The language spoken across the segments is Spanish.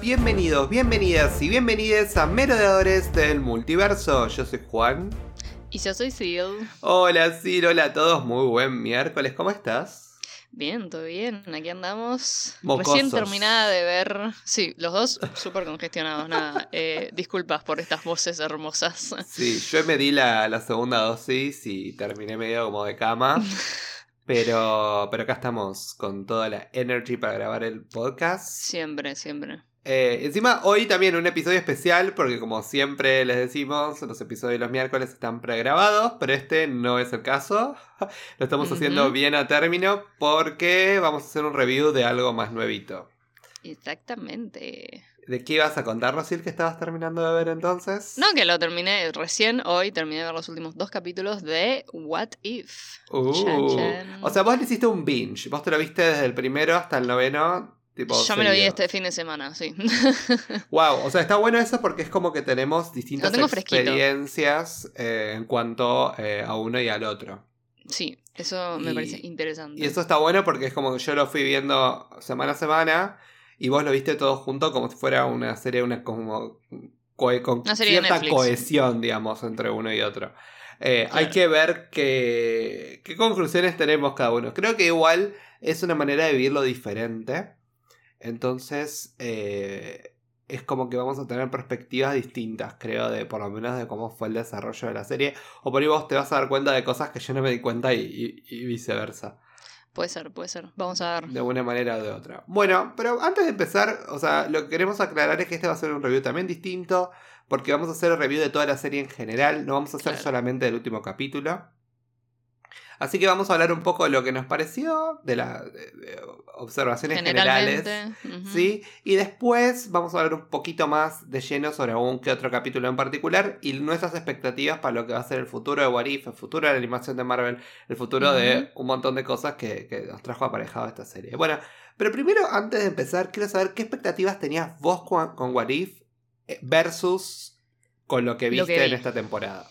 Bienvenidos, bienvenidas y bienvenidas a Merodeadores del Multiverso. Yo soy Juan. Y yo soy Sil. Hola, Sil, hola a todos, muy buen miércoles, ¿cómo estás? Bien, todo bien, aquí andamos. Mocosos. Recién terminada de ver. Sí, los dos súper congestionados, nada. Eh, disculpas por estas voces hermosas. Sí, yo me di la, la segunda dosis y terminé medio como de cama. Pero, pero acá estamos con toda la energy para grabar el podcast. Siempre, siempre. Eh, encima, hoy también un episodio especial, porque como siempre les decimos, los episodios de los miércoles están pregrabados, pero este no es el caso. Lo estamos haciendo bien a término porque vamos a hacer un review de algo más nuevito. Exactamente. ¿De qué ibas a contarnos, Sil, que estabas terminando de ver entonces? No, que lo terminé recién, hoy terminé de ver los últimos dos capítulos de What If. Uh, Chan, chan. O sea, vos le hiciste un binge. Vos te lo viste desde el primero hasta el noveno. Tipo, Yo me lo vi este fin de semana, sí. Wow, o sea, está bueno eso porque es como que tenemos distintas experiencias eh, en cuanto eh, a uno y al otro. sí, eso me Y- parece interesante. Y eso está bueno porque es como que yo lo fui viendo semana a semana y vos lo viste todo junto como si fuera una serie, una como cohe- con Una serie de cierta cohesión, digamos, entre uno y otro. Eh, Hay que ver qué, qué conclusiones tenemos cada uno. Creo que igual es una manera de vivirlo diferente. Entonces, eh, es como que vamos a tener perspectivas distintas, creo, de por lo menos de cómo fue el desarrollo de la serie. O por ahí vos te vas a dar cuenta de cosas que yo no me di cuenta y, y- y viceversa, Puede ser, puede ser. Vamos a ver. de una manera o de otra. Bueno, pero antes de empezar, o sea, lo que queremos aclarar es que este va a ser un review también distinto, porque vamos a hacer el review de toda la serie en general, no vamos a hacer Claro. solamente del último capítulo. Así que vamos a hablar un poco de lo que nos pareció, de las observaciones generales. ¿Sí? Y después vamos a hablar un poquito más de lleno sobre algún que otro capítulo en particular y nuestras expectativas para lo que va a ser el futuro de What If, el futuro de la animación de Marvel, el futuro de un montón de cosas que, que nos trajo aparejado esta serie. Bueno, pero primero, antes de empezar, quiero saber qué expectativas tenías vos con, con What If eh, versus con lo que Lo viste que en esta temporada.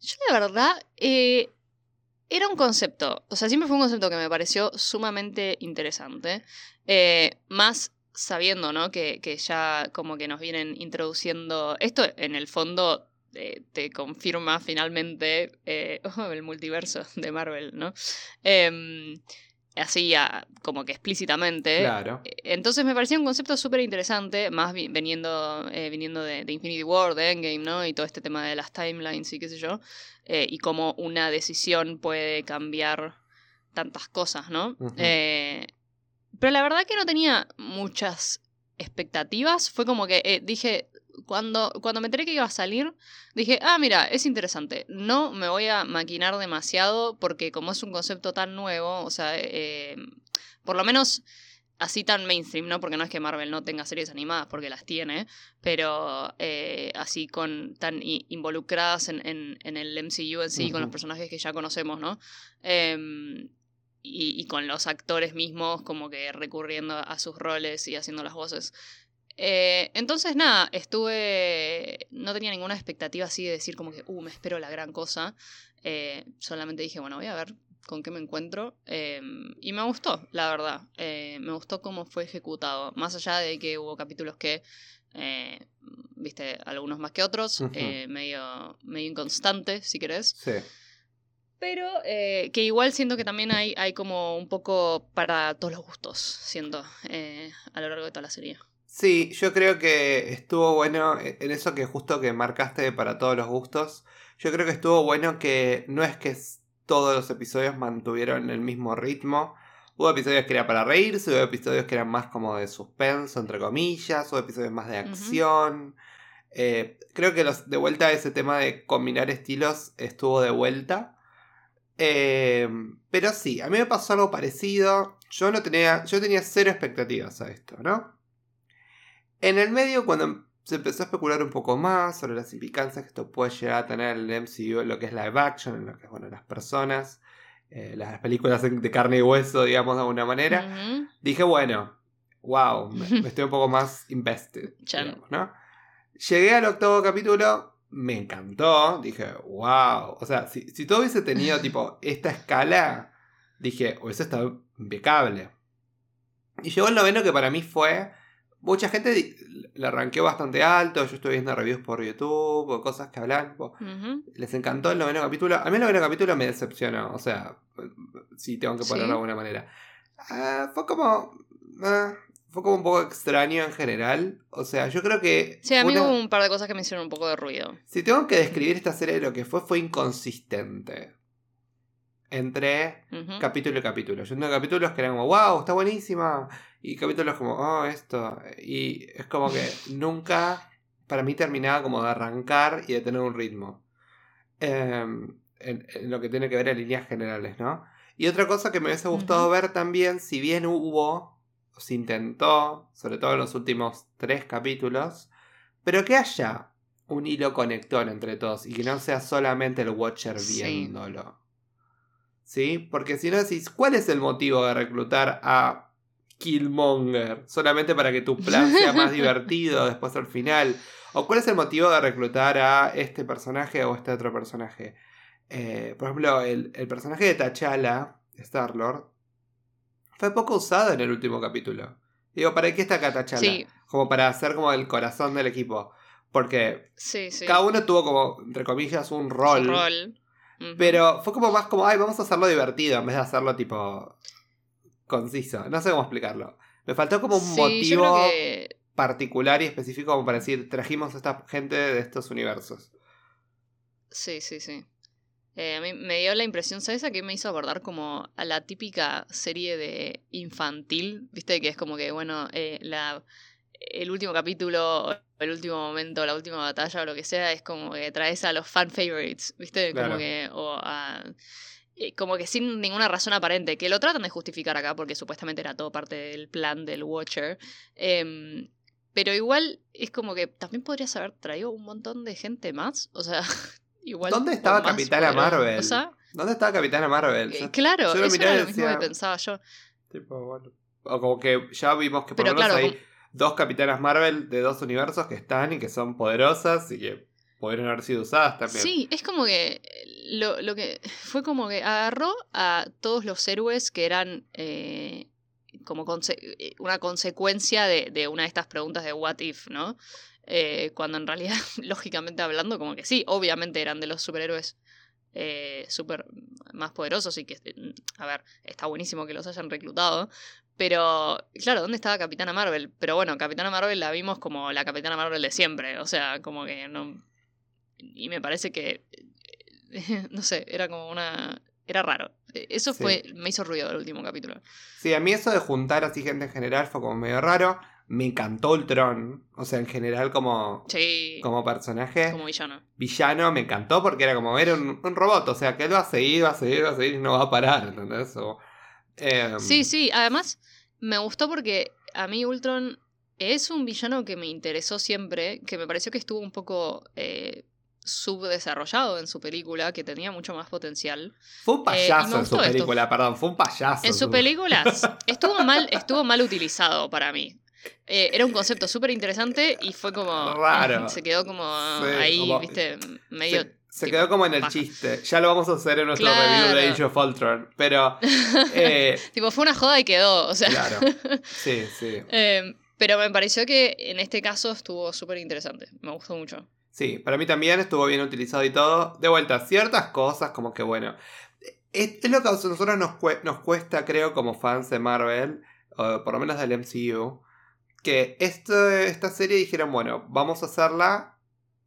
Yo la verdad, eh, era un concepto, o sea, siempre fue un concepto que me pareció sumamente interesante, eh, más sabiendo, ¿no? Que, que ya como que nos vienen introduciendo, esto en el fondo eh, te confirma finalmente eh, el multiverso de Marvel, ¿no? Em, así ya, como que explícitamente. Claro. Entonces me parecía un concepto súper interesante, más vi- veniendo, eh, viniendo de, de Infinity War, de Endgame, ¿no? Y todo este tema de las timelines y qué sé yo. Eh, y cómo una decisión puede cambiar tantas cosas, ¿no? Eh, pero la verdad que no tenía muchas expectativas. Fue como que eh, dije, cuando, cuando me enteré que iba a salir, dije, ah, mira, es interesante. No me voy a maquinar demasiado porque como es un concepto tan nuevo, o sea, por lo menos así tan mainstream, ¿no? Porque no es que Marvel no tenga series animadas, porque las tiene, pero eh, así con tan involucradas en, en- en el MCU en sí, con los personajes que ya conocemos, ¿no? Em, y, y con los actores mismos como que recurriendo a sus roles y haciendo las voces. Eh, entonces, nada, estuve. No tenía ninguna expectativa así de decir como que, uh, me espero la gran cosa. Eh, solamente dije, bueno, voy a ver con qué me encuentro. Eh, y me gustó, la verdad. Eh, me gustó cómo fue ejecutado. Más allá de que hubo capítulos que. eh, viste, algunos más que otros, eh, medio, medio inconstante, si querés. Sí. Pero que igual siento que también hay, hay como un poco para todos los gustos, siento, a lo largo de toda la serie. Sí, yo creo que estuvo bueno en eso que justo que marcaste para todos los gustos. Yo creo que estuvo bueno que no es que todos los episodios mantuvieron el mismo ritmo. Hubo episodios que eran para reírse, hubo episodios que eran más como de suspenso, entre comillas, hubo episodios más de acción. Eh, creo que los, de vuelta ese tema de combinar estilos estuvo de vuelta. Eh, pero sí, a mí me pasó algo parecido. Yo no tenía, yo tenía cero expectativas a esto, ¿no? En el medio, cuando se empezó a especular un poco más sobre las implicancias que esto puede llegar a tener en el MCU, en lo que es live action, en lo que es, bueno, las personas, eh, las películas de carne y hueso, digamos, de alguna manera, dije, bueno, wow, me, me estoy un poco más invested, digamos, ¿no? Llegué al octavo capítulo, me encantó, dije, wow, o sea, si, si todo hubiese tenido tipo esta escala, dije, hubiese estado impecable. Y llegó el noveno que para mí fue mucha gente le arranqueó bastante alto. Yo estuve viendo reviews por YouTube o cosas que hablan. Les encantó el noveno capítulo. A mí el noveno capítulo me decepcionó. O sea, si tengo que ponerlo ¿Sí? de alguna manera. Ah, fue como. ah, fue como un poco extraño en general. O sea, yo creo que. Sí, a mí una- hubo un par de cosas que me hicieron un poco de ruido. Si tengo que describir esta serie, lo que fue fue inconsistente. Entre capítulo y capítulo. Yo tengo capítulos que eran como, wow, está buenísima. Y capítulos como, oh, esto. Y es como que nunca, para mí, terminaba como de arrancar y de tener un ritmo. Em, en, en lo que tiene que ver en líneas generales, ¿no? Y otra cosa que me hubiese gustado ver también, si bien hubo, o se intentó, sobre todo en los últimos tres capítulos, pero que haya un hilo conector entre todos y que no sea solamente el Watcher viéndolo. ¿Sí? Porque si no decís, ¿cuál es el motivo de reclutar a Killmonger? Solamente para que tu plan sea más divertido después al final. ¿O cuál es el motivo de reclutar a este personaje o este otro personaje? Eh, por ejemplo, el, el personaje de T'Challa, Star-Lord, fue poco usado en el último capítulo. Digo, ¿para qué está acá T'Challa? Sí, Como para ser como el corazón del equipo. Porque sí, sí. cada uno tuvo como, entre comillas, un rol. Pero fue como más como, ay, vamos a hacerlo divertido en vez de hacerlo tipo conciso. No sé cómo explicarlo. Me faltó como un Sí, motivo que particular y específico como para decir, trajimos a esta gente de estos universos. Sí, sí, sí. Eh, a mí me dio la impresión, ¿sabes a qué me hizo acordar? Como a la típica serie de infantil, ¿viste? Que es como que, bueno, eh, la, el último capítulo, el último momento, la última batalla o lo que sea, es como que traes a los fan favorites, ¿viste? Claro. Como que, o a... eh, Como que sin ninguna razón aparente, que lo tratan de justificar acá porque supuestamente era todo parte del plan del Watcher. Em, pero igual es como que también podrías haber traído un montón de gente más. O sea, igual. ¿Dónde estaba más Capitana. Marvel? O sea, ¿Dónde estaba Capitana Marvel? claro, yo lo eso era lo mismo decía- que pensaba yo. tipo, bueno. O como que ya vimos que por Pero lo menos claro, hay dos Capitanas Marvel de dos universos que están y que son poderosas y que pudieron haber sido usadas también. Sí, es como que eh, lo, lo que fue como que agarró a todos los héroes que eran eh, como eh, una consecuencia de, de una de estas preguntas de what if, ¿no? Eh, cuando en realidad, lógicamente hablando, como que sí, obviamente eran de los superhéroes eh, super más poderosos y que, eh, a ver, está buenísimo que los hayan reclutado. Pero, claro, ¿dónde estaba Capitana Marvel? Pero bueno, Capitana Marvel la vimos como la Capitana Marvel de siempre. O sea, como que no. Y me parece que. No sé, era como una. Era raro. Eh, Eso Sí. fue. Me hizo ruido el último capítulo. Sí, a mí eso de juntar así gente en general fue como medio raro. Me encantó Ultron. O sea, en general como, Sí. como personaje. Como villano. Villano me encantó porque era como, era un, un robot. O sea, que él va a seguir, va a seguir, va a seguir y no va a parar. ¿Entendés? O, em, Sí, sí. Además, me gustó porque a mí Ultron es un villano que me interesó siempre. Que me pareció que estuvo un poco. eh, subdesarrollado en su película, que tenía mucho más potencial. Fue un Eh, payaso en su esto. película, perdón, fue un payaso. En su película estuvo mal, estuvo mal utilizado para mí. Eh, era un concepto súper interesante y fue como. Raro. Se quedó como Sí, ahí, como- viste, medio. Se, se quedó como en el chiste. Ya lo vamos a hacer en nuestro Claro. review de Age of Ultron. Pero, eh, Tipo, fue una joda y quedó. O sea. claro. Sí, sí. Eh, pero me pareció que en este caso estuvo súper interesante. Me gustó mucho. Sí, para mí también estuvo bien utilizado y todo. De vuelta, ciertas cosas como que bueno. Es, es lo que a nosotros nos, nos cuesta, creo, como fans de Marvel, o por lo menos del MCU, que esto, esta serie dijeron, bueno, vamos a hacerla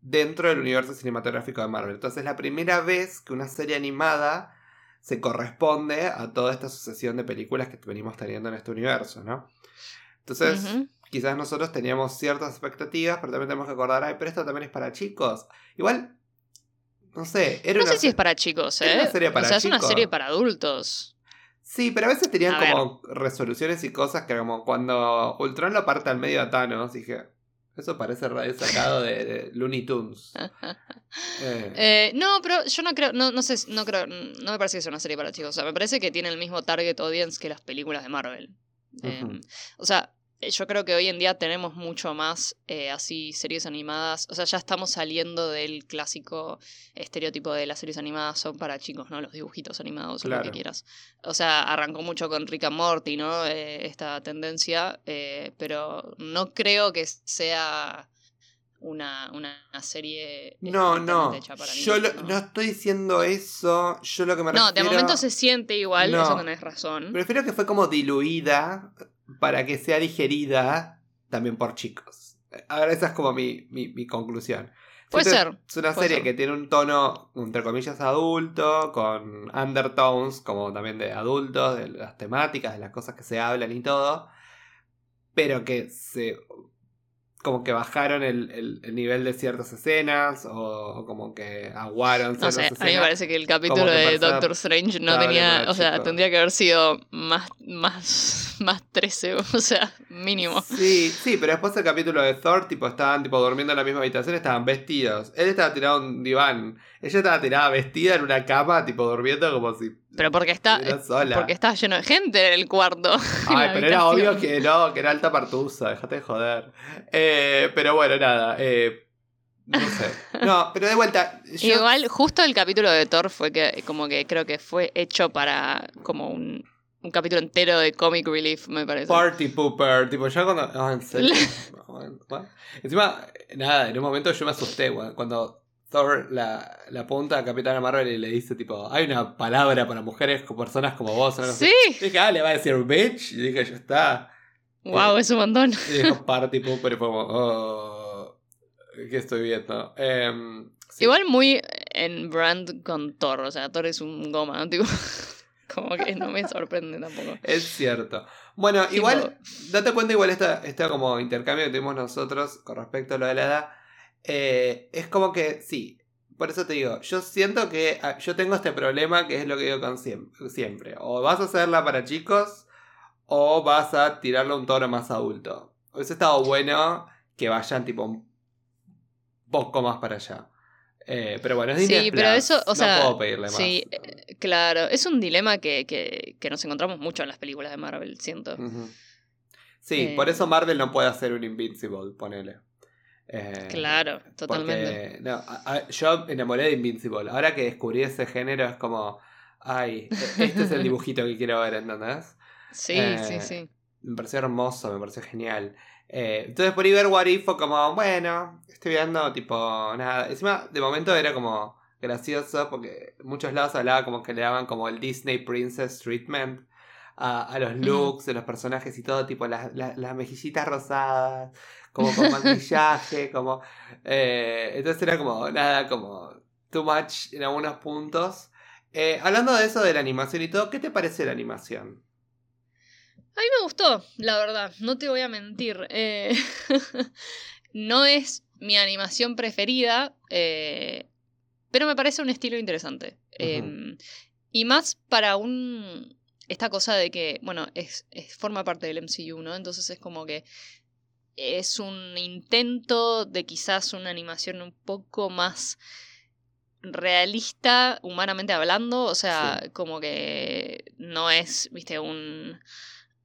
dentro del universo cinematográfico de Marvel. Entonces es la primera vez que una serie animada se corresponde a toda esta sucesión de películas que venimos teniendo en este universo, ¿no? Entonces, quizás nosotros teníamos ciertas expectativas, pero también tenemos que acordar, ay, pero esto también es para chicos. Igual, no sé, era No una sé si es para chicos, ¿eh? una serie para o sea, es una serie para adultos. Sí, pero a veces tenían A ver. como resoluciones y cosas que como cuando Ultron lo parte al medio a Thanos, dije, eso parece re- sacado de, de Looney Tunes. Eh, Eh, no, pero yo no creo, no, no sé, no creo, no me parece que sea una serie para chicos. O sea, me parece que tiene el mismo target audience que las películas de Marvel. Eh, Ujú. O sea, yo creo que hoy en día tenemos mucho más eh, así series animadas. O sea, ya estamos saliendo del clásico estereotipo de las series animadas son para chicos, ¿no? Los dibujitos animados o lo que quieras. O sea, arrancó mucho con Rick and Morty, ¿no? Eh, esta tendencia. pero no creo que sea una, una serie. No, no. yo ¿no? estoy diciendo eso. Yo lo que me refiero. No, de momento se siente igual, eso tenés razón. Prefiero que fue como diluida para que sea digerida también por chicos. Ahora esa es como mi, mi, conclusión. Puede ser. Es una serie que tiene un tono, entre comillas, adulto, con undertones, como también de adultos, de las temáticas, de las cosas que se hablan y todo, pero que se como que bajaron el, el, nivel de ciertas escenas o, como que aguaron no sé, A mí me parece que el capítulo de Doctor Strange no tenía, o sea, tendría que haber sido más, más, más 13, o sea, mínimo. Sí, sí, pero después el capítulo de Thor, tipo, estaban tipo durmiendo en la misma habitación, estaban vestidos. Él estaba tirado en un diván, ella estaba tirada vestida en una cama, tipo durmiendo como si pero porque está, porque está lleno de gente en el cuarto. Ay, pero era obvio que no, que era alta partusa, déjate de joder. Eh, pero bueno, nada. Eh, no sé. No, pero de vuelta. Igual, justo el capítulo de Thor fue que, como que creo que fue hecho para como un, un capítulo entero de comic relief, me parece. Party pooper, tipo, ya cuando. Ah, en serio. Encima, nada, en un momento yo me asusté, cuando Thor la, la apunta a Capitana Marvel y le dice tipo, hay una palabra para mujeres con personas como vos. ¿no? Sí. dije, ah, le va a decir bitch. Y dije, ya está. Wow, es un montón. Y dijo party pooper y fue como, oh, ¿qué estoy viendo? Em, Igual muy en brand con Thor, o sea, Thor es un goma, ¿no? como que no me sorprende tampoco. Es cierto. Bueno, igual, date cuenta igual esta, esta como intercambio que tuvimos nosotros con respecto a lo de la edad eh, es como que, sí, por eso te digo, yo siento que ah, yo tengo este problema que es lo que digo con siempre, O vas a hacerla para chicos o vas a tirarle un tono más adulto. Hubiese estado bueno que vayan tipo un poco más para allá. Eh, pero bueno, es Sí, pero eso, o no sea, puedo pedirle más. Sí, eh, claro, es un dilema que, que, nos encontramos mucho en las películas de Marvel, siento. Sí, por eso Marvel no puede hacer un Invincible, ponele. Eh, claro, totalmente. no, yo enamoré de Invincible. Ahora que descubrí ese género es como, ay, e-, este es el dibujito que quiero ver, ¿entendés? Sí, sí, eh, sí. Me pareció hermoso, me pareció genial. Eh, entonces por ahí ver What If fue como, bueno, estoy viendo tipo nada. Encima, de momento era como gracioso porque muchos lados hablaba como que le daban como el Disney Princess Treatment a, los looks de los personajes y todo, tipo las, las mejillitas rosadas, como con maquillaje, como... Eh, entonces era como, nada, como too much en algunos puntos. Eh, hablando de eso de la animación y todo, ¿qué te parece la animación? A mí me gustó, la verdad, no te voy a mentir. Eh, no es mi animación preferida, pero me parece un estilo interesante. Y más para un... Esta cosa de que, bueno, es, es, forma parte del MCU, ¿no? Entonces es como que es un intento de quizás una animación un poco más realista, humanamente hablando, o sea, como que no es, viste, un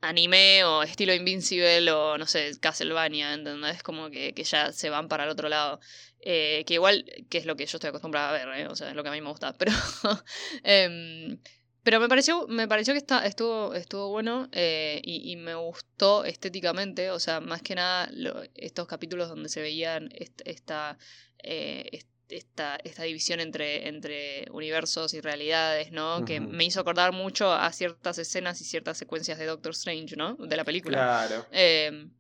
anime o estilo Invincible o, no sé, Castlevania, ¿entendés? Como que, que ya se van para el otro lado. Eh, que igual, que es lo que yo estoy acostumbrada a ver, ¿eh? o sea, es lo que a mí me gusta, pero... eh, pero me pareció, me pareció que está, estuvo, estuvo bueno eh, y, me gustó estéticamente, o sea, más que nada estos capítulos donde se veían esta, eh, esta, esta, división entre, entre universos y realidades, ¿no? Que me hizo acordar mucho a ciertas escenas y ciertas secuencias de Doctor Strange, ¿no? De la película. Claro. Em,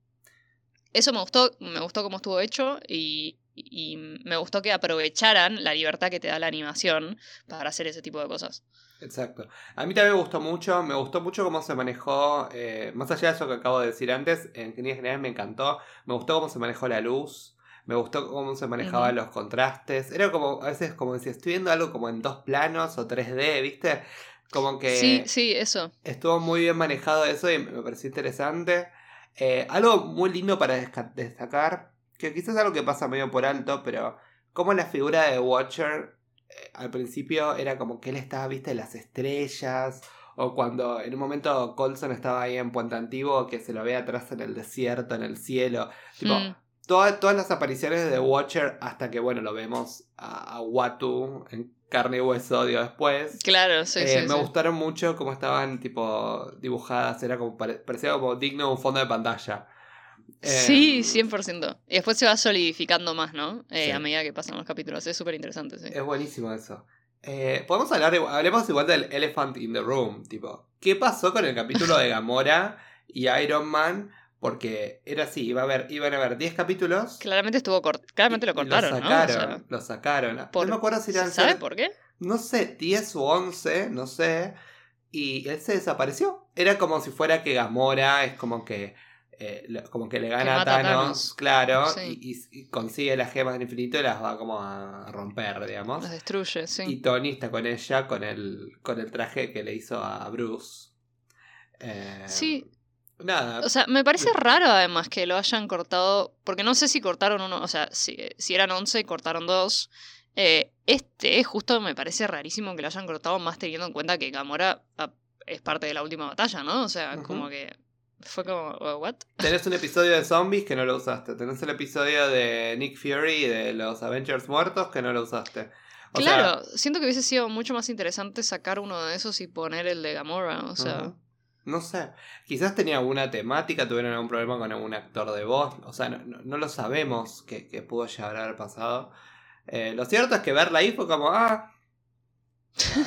eso me gustó, me gustó cómo estuvo hecho y, y me gustó que aprovecharan la libertad que te da la animación para hacer ese tipo de cosas. Exacto. A mí también me gustó mucho, me gustó mucho cómo se manejó, eh, más allá de eso que acabo de decir antes, en líneas generales me encantó, me gustó cómo se manejó la luz, me gustó cómo se manejaban los contrastes, era como, a veces como decía, estoy viendo algo como en dos planos o 3D, ¿viste? Como que... Sí, sí, eso. Estuvo muy bien manejado eso y me pareció interesante. Eh, algo muy lindo para destacar, que quizás es algo que pasa medio por alto, pero como la figura de Watcher al principio era como que él estaba, viste, las estrellas o cuando en un momento Colson estaba ahí en Puente Antiguo, que se lo ve atrás en el desierto, en el cielo. Tipo, Mm. Toda- todas las apariciones de The Watcher hasta que, bueno, lo vemos a, a Watu en carne y hueso digo, después. Claro, sí, Eh, sí. me sí. gustaron mucho cómo estaban tipo dibujadas, era como pare- parecía como digno de un fondo de pantalla. Sí, Eh, 100%. Y después se va solidificando más, ¿no? Eh, Sí. A medida que pasan los capítulos. Es súper interesante, sí. Es buenísimo eso. Eh, Podemos hablar, hablemos igual del Elephant in the Room, tipo, ¿qué pasó con el capítulo de Gamora y Iron Man? Porque era así, iba a haber, iban a haber 10 capítulos. Claramente estuvo cort- Claramente lo cortaron, lo ¿no? O sacaron, sea, lo sacaron. por- no me acuerdo si ¿se eran ¿Sabe ser- por qué? no sé, 10 o 11, no sé. Y él se desapareció. Era como si fuera que Gamora es como que. eh, como que le gana a Thanos, Thanos. claro, Sí. y, consigue las gemas del infinito y las va como a romper, digamos. Los destruye, sí. Y Tony está con ella con el, con el traje que le hizo a Bruce. Eh, Sí, Nada. o sea, me parece raro además que lo hayan cortado, porque no sé si cortaron uno, o sea, si, si eran 11, cortaron dos. Eh, este justo me parece rarísimo que lo hayan cortado más teniendo en cuenta que Gamora ah, es parte de la última batalla, ¿no? O sea, como que fue como, "Oh, ¿what? Tenés un episodio de zombies que no lo usaste. Tenés el episodio de Nick Fury y de los Avengers muertos que no lo usaste. O sea, claro, siento que hubiese sido mucho más interesante sacar uno de esos y poner el de Gamora, o sea... No sé. Quizás tenía alguna temática, tuvieron algún problema con algún actor de voz. O sea, no, no- no lo sabemos que, que pudo llegar a haber pasado. Eh, lo cierto es que verla ahí fue como, ah,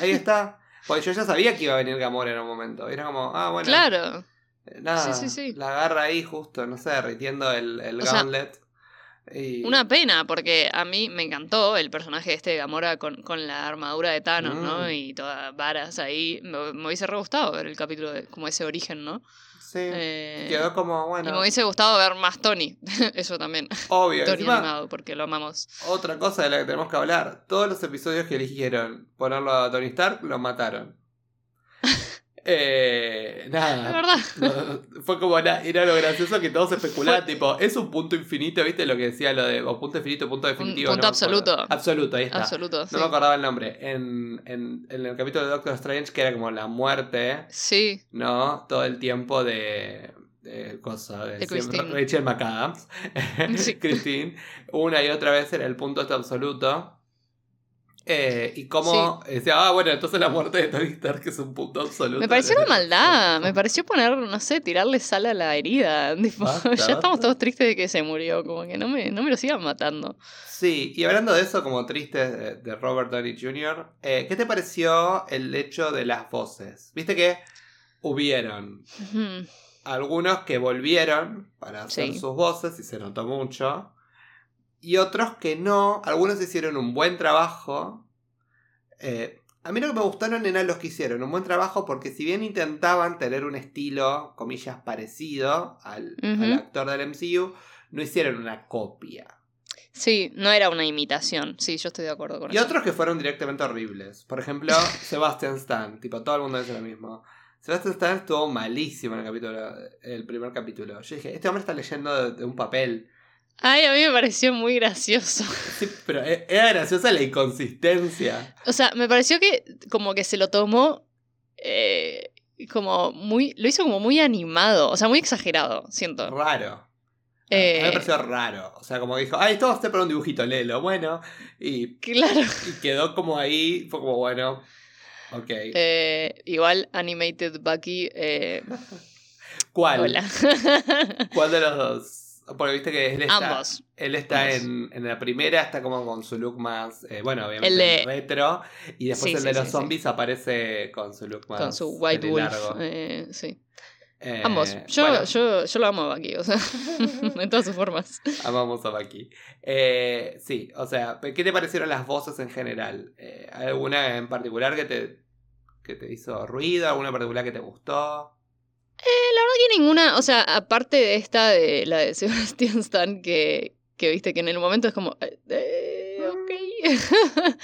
ahí está. Porque yo ya sabía que iba a venir Gamora en un momento. Era como, ah, bueno. Claro, eh, Nada, Sí, sí, sí. la agarra ahí justo, no sé, derritiendo el, el O sea, gauntlet. Y- una pena, porque a mí me encantó el personaje este de Gamora con, con la armadura de Thanos, ¿no? Mm. Y todas varas ahí. Me, me hubiese re gustado ver el capítulo de como ese origen, ¿no? Sí, Eh, quedó como, Y bueno, me hubiese gustado ver más Tony, eso también. obvio. Tony Encima, animado, porque lo amamos. Otra cosa de la que tenemos que hablar. Todos los episodios que eligieron ponerlo a Tony Stark lo mataron. Eh, nada. verdad. Fue como la- era lo gracioso que todos especulaban, tipo, es un punto infinito, ¿viste? Lo que decía lo de o punto infinito, punto definitivo. punto no me acuerdo. absoluto. Absoluto, ahí está. Absoluto. sí. No me acordaba el nombre. En, en, en el capítulo de Doctor Strange, que era como la muerte, Sí, ¿no? Todo el tiempo de. de cosa de, De siempre-. Rachel McAdams. Sí. Christine. Una y otra vez era el punto este absoluto. Eh, y como decía, ah, bueno, entonces la muerte de Tony Stark es un punto absoluto. me pareció una maldad. Me pareció poner, no sé, tirarle sal a la herida. Tipo, Basta, ya estamos todos tristes de que se murió. Como que no me, no me lo sigan matando. Sí, y hablando de eso, como triste de, Robert Downey Jr., eh, ¿qué te pareció el hecho de las voces? Viste que hubieron algunos que volvieron para hacer Sí. sus voces y se notó mucho. Y otros que no. Algunos hicieron un buen trabajo. Eh, a mí lo que me gustaron eran los que hicieron un buen trabajo porque si bien intentaban tener un estilo, comillas, parecido al, al actor del MCU, no hicieron una copia. Sí, no era una imitación. Sí, yo estoy de acuerdo con Y eso. otros que fueron directamente horribles. Por ejemplo, Sebastian Stan. Tipo, todo el mundo dice lo mismo. Sebastian Stan estuvo malísimo en el capítulo, el primer capítulo. Yo dije, este hombre está leyendo de, de un papel. Ay, a mí me pareció muy gracioso. Sí, pero e- era graciosa la inconsistencia. O sea, me pareció que como que se lo tomó eh, como muy... Lo hizo como muy animado. O sea, muy exagerado, siento. Raro. A Eh, mí me pareció raro. O sea, como dijo, ay, esto va a ser para un dibujito, léelo. Bueno, y, Claro. y quedó como ahí. Fue como, bueno, ok. Eh, igual Animated Bucky. eh, ¿Cuál? hola. ¿Cuál de los dos? Porque viste que él está, Ambos. él está Ambos. en, en la primera, está como con su look más, eh, bueno, obviamente El de- retro. Y después Sí, el sí, de los sí, sí. zombies aparece con su look más Con su White Wolf. largo. eh, sí. Eh, Ambos. Yo, bueno, yo, yo lo amo a Bucky, o sea, en todas sus formas. amamos a Bucky. Eh, sí, o sea, ¿qué te parecieron las voces en general? Eh, ¿Alguna en particular que te, que te hizo ruido? ¿Alguna en particular que te gustó? La verdad que ninguna, o sea, aparte de esta de la de Sebastian Stan, que, que viste que en el momento es como, eh, eh, ok.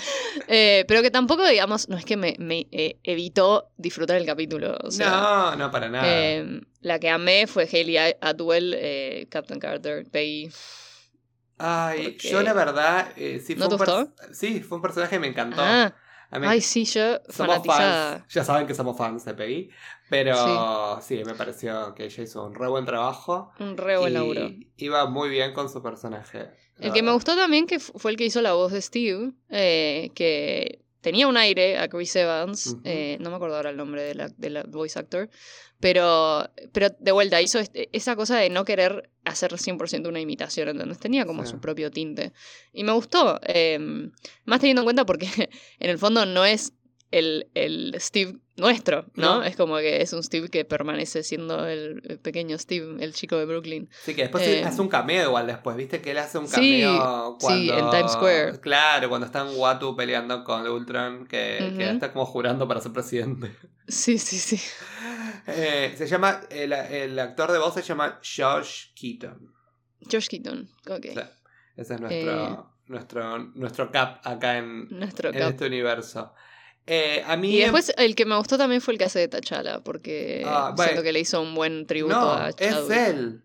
Eh, pero que tampoco, digamos, no es que me, me, eh, evitó disfrutar el capítulo. O sea, no, no, para nada. eh, la que amé fue Haley Atwell, eh, Captain Carter, Peggy. Ay, porque- yo la verdad, eh, sí, ¿No fue te un pers- sí, fue un personaje que me encantó. Ah, mí- Ay, sí, yo somos fanatizada. fans, ya saben que somos fans de Peggy, pero sí. me pareció que ella hizo un re buen trabajo. Un re buen y laburo. Iba muy bien con su personaje. El que me gustó también que fu- fue el que hizo la voz de Steve, eh, que tenía un aire a Chris Evans, eh, no me acuerdo ahora el nombre de la, de la voice actor, pero, pero de vuelta hizo este- esa cosa de no querer hacer 100% una imitación, ¿entendés? Tenía como Sí. su propio tinte. Y me gustó, eh, más teniendo en cuenta porque en el fondo no es el, el Steve nuestro, ¿no? No. Es como que es un Steve que permanece siendo el, pequeño Steve, el chico de Brooklyn. Sí, que después Eh, hace un cameo igual después, ¿viste? Que él hace un Sí, cameo cuando... sí, en Times Square. Claro, cuando está en Watu peleando con Ultron, que, está como jurando para ser presidente. Sí, sí, sí. Eh, se llama, el, el actor de voz se llama Josh Keaton. George Keaton, ok. Sí. Ese es nuestro, Eh. nuestro, nuestro cap acá en, Nuestro en cap. este universo. Eh, a mí Y después el que me gustó también fue el que hace de T'Challa, porque Ah, bueno. siento que le hizo un buen tributo No, a es Chadwick. él.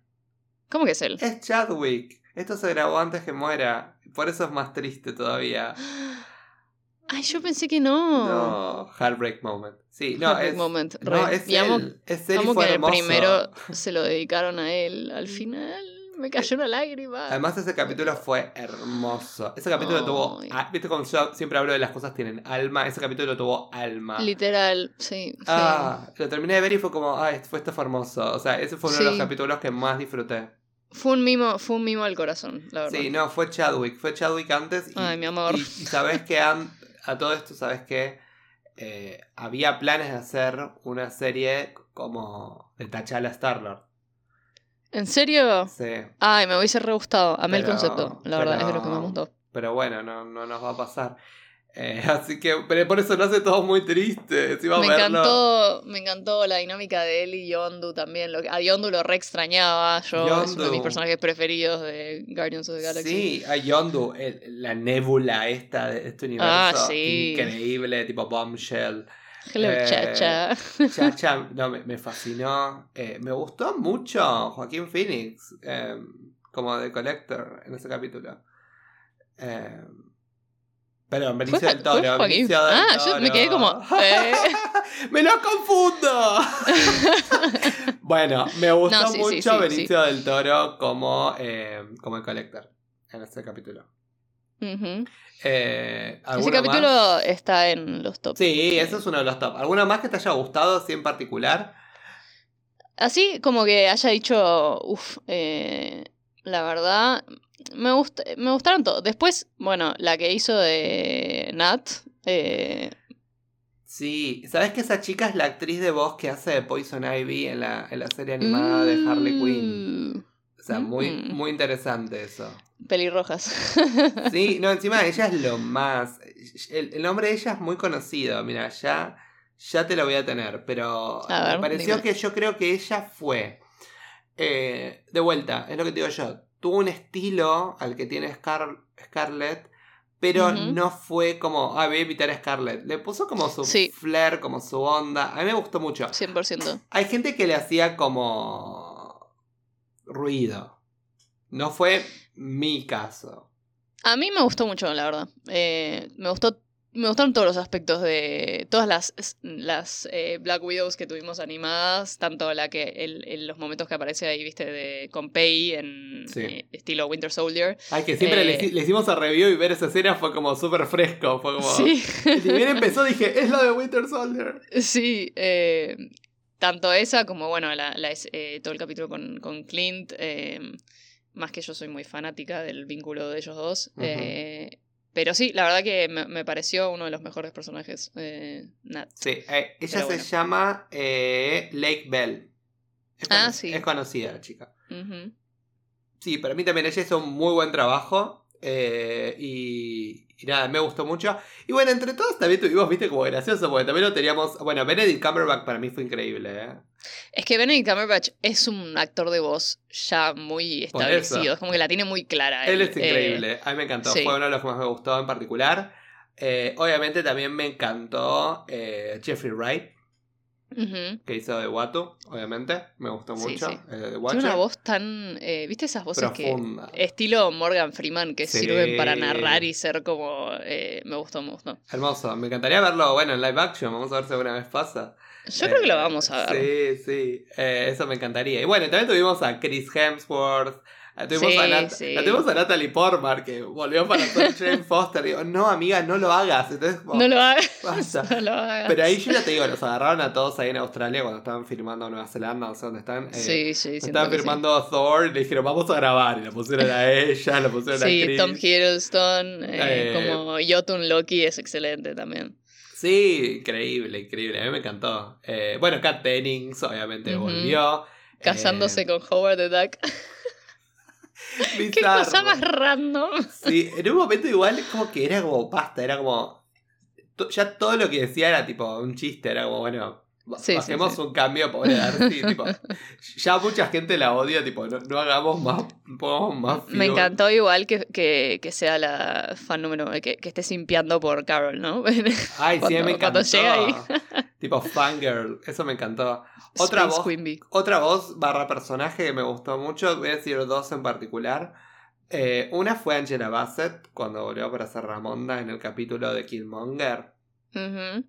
¿Cómo que es él? Es Chadwick. Esto se grabó antes que muera. Por eso es más triste todavía. Ay, yo pensé que no. No, Heartbreak Moment. Sí, no, Heartbreak es, Moment, no, es Y amo- él. Es él y fue que en el primero se lo dedicaron a él. Al final me cayó una lágrima. Además, ese capítulo fue hermoso. Ese capítulo tuvo. Viste, como yo siempre hablo de las cosas tienen alma. Ese capítulo tuvo alma. Literal, sí. sí. Ah, lo terminé de ver y fue como, ay, fue esto fue hermoso. O sea, ese fue uno de los capítulos que más disfruté. Fue un mimo, fue un mimo al corazón, la verdad. Sí, no, fue Chadwick. Fue Chadwick antes. Y, Ay, mi amor. Y, y sabes que an- a todo esto, sabes que eh, había planes de hacer una serie como de T'Challa Star-Lord. ¿En serio? Sí. Ay, me hubiese re gustado. Amé el Pero- concepto, la verdad, es de lo que me gustó. Pero bueno, no, no nos va a pasar. Eh, así que, pero por eso lo hace todo muy triste. Si Me encantó, me encantó la dinámica de él y Yondu también. Lo a Yondu lo re extrañaba. Yo es uno de mis Yondu. personajes preferidos de Guardians of the Galaxy. Sí, a Yondu, el- la nébula esta de este universo. Ah, sí. Increíble, tipo Bombshell. Hello, Eh, chacha. Chacha, no, me, me fascinó. Eh, me gustó mucho Joaquín Phoenix eh, como de Collector en ese capítulo. Eh, perdón, Benicio ¿Fue- del Toro. Benicio del Ah, yo me quedé como, eh. ¡Me lo confundo! bueno, me gustó No, sí, sí, mucho sí, Benicio del Toro como, eh, como el Collector en ese capítulo. Eh, Ese ¿alguno capítulo más? está en los tops. Sí, ese es uno de los top. ¿Alguno más que te haya gustado, así en particular? Así como que haya dicho, uff, la verdad, me, gust- me gustaron todos. Después, bueno, la que hizo de Nat, eh, Sí, ¿sabes que esa chica es la actriz de voz que hace de Poison Ivy en la, en la serie animada de Harley Quinn? Sea, muy, Mm. muy interesante eso. pelirrojas. Sí, no, encima ella es lo más. El, el nombre de ella es muy conocido, mira, ya, ya te lo voy a tener, pero A ver, me pareció dime. que yo creo que ella fue. eh, de vuelta, es lo que te digo yo. Tuvo un estilo al que tiene Scar- Scarlett, pero no fue como, ah, voy a imitar a Scarlett. Le puso como su Sí. flair, como su onda. A mí me gustó mucho. 100%. Hay gente que le hacía como ruido. No fue mi caso. A mí me gustó mucho, la verdad. Eh, me gustó. Me gustaron todos los aspectos de todas las, las eh, Black Widows que tuvimos animadas, tanto la que el, el- los momentos que aparece ahí, viste, de con Pei en Sí. eh, estilo Winter Soldier. Ay, que siempre le, Eh. hici- le hicimos a review y ver esa escena fue como súper fresco. Fue como. Sí, Y bien empezó, dije, es lo de Winter Soldier. sí. Tanto esa como, bueno, la, la es- eh, todo el capítulo con, con Clint. eh, más que yo soy muy fanática del vínculo de ellos dos. Eh, pero sí, la verdad que me, me pareció uno de los mejores personajes. Nat. Sí, ella se llama Lake Bell. Es Ah, sí. Es conocida la chica. Sí, para mí también ella hizo un muy buen trabajo. Eh, y, y nada, me gustó mucho. Y bueno, entre todos también tuvimos, viste, como gracioso, porque también lo teníamos. Bueno, Benedict Cumberbatch para mí fue increíble, ¿eh? Es que Benedict Cumberbatch es un actor de voz ya muy establecido. Es como que la tiene muy clara. Él es eh, increíble, a mí me encantó, sí. fue uno de los que más me gustó en particular. Obviamente también me encantó Jeffrey Wright. Que hizo de Watu, obviamente. Me gustó mucho. sí. eh, Tiene una voz tan. eh, ¿Viste esas voces que. profunda. Estilo Morgan Freeman que Sí. sirven para narrar y ser como. eh, me gustó, me gustó. Hermoso. Me encantaría verlo, bueno, en live action. Vamos a ver si alguna vez pasa. Yo creo que lo vamos a ver. Sí, sí. Eso me encantaría. Y bueno, también tuvimos a Chris Hemsworth. Eh, Tuvimos Sí, a Nat- sí. la tuvimos a Natalie Portman que volvió para ser Jane Foster. Digo, no, amiga, no lo hagas. Entonces, No lo hagas. basta. No lo hagas. Pero ahí yo ya te digo, los agarraron a todos ahí en Australia cuando estaban filmando Nueva Zelanda, no sé dónde están. eh, Sí, sí, Estaban sí. filmando Thor y le dijeron, vamos a grabar. Y la pusieron a ella, la pusieron a Sí. Tom Hiddleston, eh, Eh, como Jotun Loki es excelente también. Sí, increíble, increíble. A mí me encantó. Eh, bueno, Kat Dennings, obviamente, volvió. Casándose Eh, con Howard the Duck. Qué cosa más random. Sí, en un momento igual como que era como pasta, era como... Ya todo lo que decía era tipo un chiste, era como, bueno, Sí, hacemos sí. un cambio, pobre Darcy, tipo... Ya mucha gente la odia, tipo, no, no hagamos más, más Me encantó igual que, que, que sea la fan número que, que esté simpiando por Carol, ¿no? Ay, sí, cuando- me cuando encantó. llega ahí. tipo fangirl, eso me encantó. Otra Space voz Quimby. Otra voz barra personaje que me gustó mucho, voy a decir dos en particular. Eh, una fue Angela Bassett, cuando volvió para hacer Ramonda en el capítulo de Killmonger. Ujú.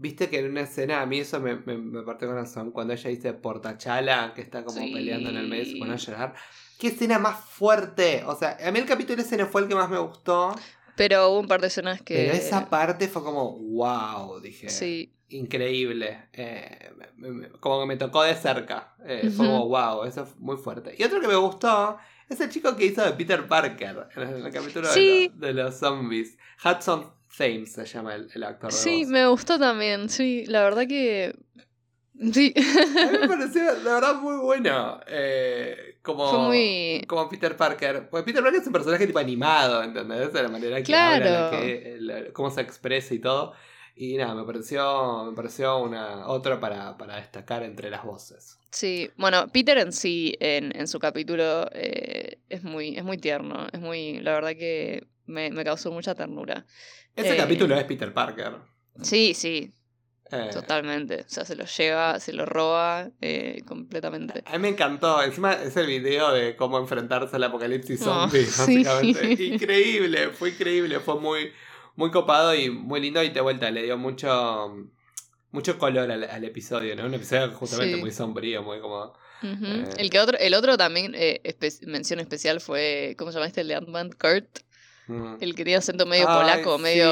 Viste que en una escena, a mí eso me, me, me partió el corazón, cuando ella dice Portachala, que está como Sí. peleando en el medio y se pone a llorar. ¿Qué escena más fuerte? O sea, a mí el capítulo ese no fue el que más me gustó, Pero hubo un par de escenas que. pero esa parte fue como, wow, dije. Sí. increíble. Eh, me- me- como que me tocó de cerca. Eh, Fue como, wow, eso fue muy fuerte. Y otro que me gustó es el chico que hizo de Peter Parker en el, capítulo de Sí. lo- de, los zombies. Hudson Thames se llama el, el actor de Sí, voz. me gustó también. Sí, la verdad que. Sí. A mí me pareció, la verdad, muy bueno. Eh, como, Fue muy. como Peter Parker. Porque Peter Parker es un personaje tipo animado, ¿entendés? De la manera que habla, la Claro. que, la- cómo se expresa y todo. Y nada, me pareció, me pareció una, otro para, para destacar entre las voces. Sí, bueno, Peter en sí, en, en su capítulo, eh, es, muy, es muy tierno. Es muy. La verdad que me, me causó mucha ternura. Ese Eh, capítulo es Peter Parker. Sí, sí, Eh, totalmente. O sea, se lo lleva, se lo roba eh, completamente. a mí me encantó. Encima es el video de cómo enfrentarse al apocalipsis Oh, zombie, sí. básicamente. Increíble, fue increíble. Fue muy, muy copado y muy lindo. Y de vuelta le dio mucho, mucho color al, al episodio, ¿no? Un episodio justamente Sí. muy sombrío, muy como. Eh. El, que otro, el otro también, espe- mención especial fue, ¿cómo se llama este? El de Ant-Man, Kurt. Mm. El que tiene acento medio Ay, polaco, medio...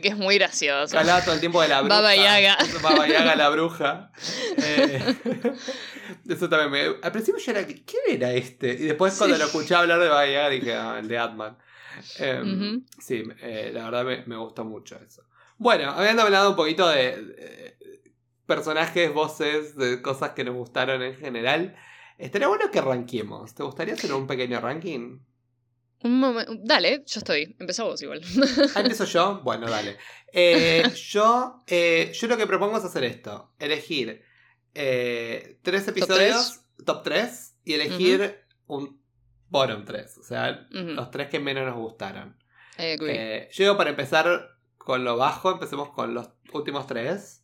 que es muy gracioso. Todo el tiempo de la bruja. Baba Yaga. Baba Yaga, la bruja. Eh, eso también me. Al principio yo era. ¿Quién era este? Y después cuando Sí. lo escuché hablar de Baba Yaga dije, ah, el de Atman. Ujú. Sí, eh, la verdad me, me gustó mucho eso. Bueno, habiendo hablado un poquito de, de personajes, voces, de cosas que nos gustaron en general, estaría bueno que ranquemos. ¿Te gustaría hacer un pequeño ranking? Un momento. Dale, yo estoy. Empezá vos igual. Empiezo yo. Bueno, dale. Eh, yo, eh, yo lo que propongo es hacer esto: elegir eh, tres episodios, top 3, y elegir un bottom 3. O sea, los tres que menos nos gustaron. Eh, yo digo para empezar con lo bajo, empecemos con los últimos tres.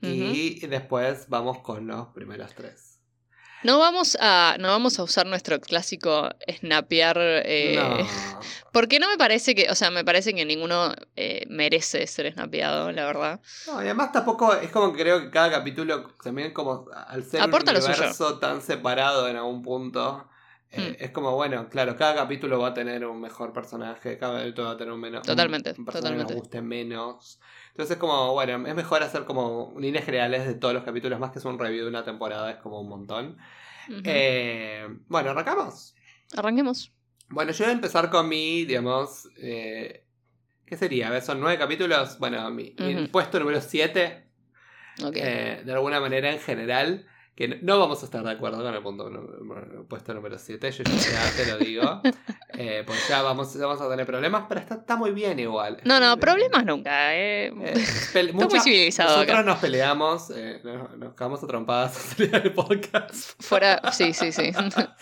Y después vamos con los primeros tres. No vamos a, no vamos a usar nuestro clásico snapear. eh, No. Porque no me parece que. O sea, me parece que ninguno eh, merece ser snapeado, la verdad. No, y además tampoco es como que creo que cada capítulo también como al ser Aporta un universo tan separado en algún punto eh, Hmm. es como bueno claro cada capítulo va a tener un mejor personaje cada capítulo va a tener un menos Totalmente, un, un personaje totalmente. que nos guste menos entonces es como bueno es mejor hacer como líneas generales de todos los capítulos más que es un review de una temporada es como un montón. Eh, bueno arrancamos Arranquemos. bueno, yo voy a empezar con mi, digamos, eh, ¿qué sería? A ver, son nueve capítulos. Bueno, mi, mi Ujú. puesto número siete, Ok. eh, de alguna manera en general, que no, no vamos a estar de acuerdo con el punto, puesto número siete, yo ya te lo digo, eh, pues ya vamos, vamos a tener problemas, pero está, está muy bien igual. no, no, problemas nunca. Eh. eh, muy civilizado Nosotros acá. nos peleamos, eh, nos, nos cagamos a trompadas a salir del podcast. Fuera. Sí, sí, sí.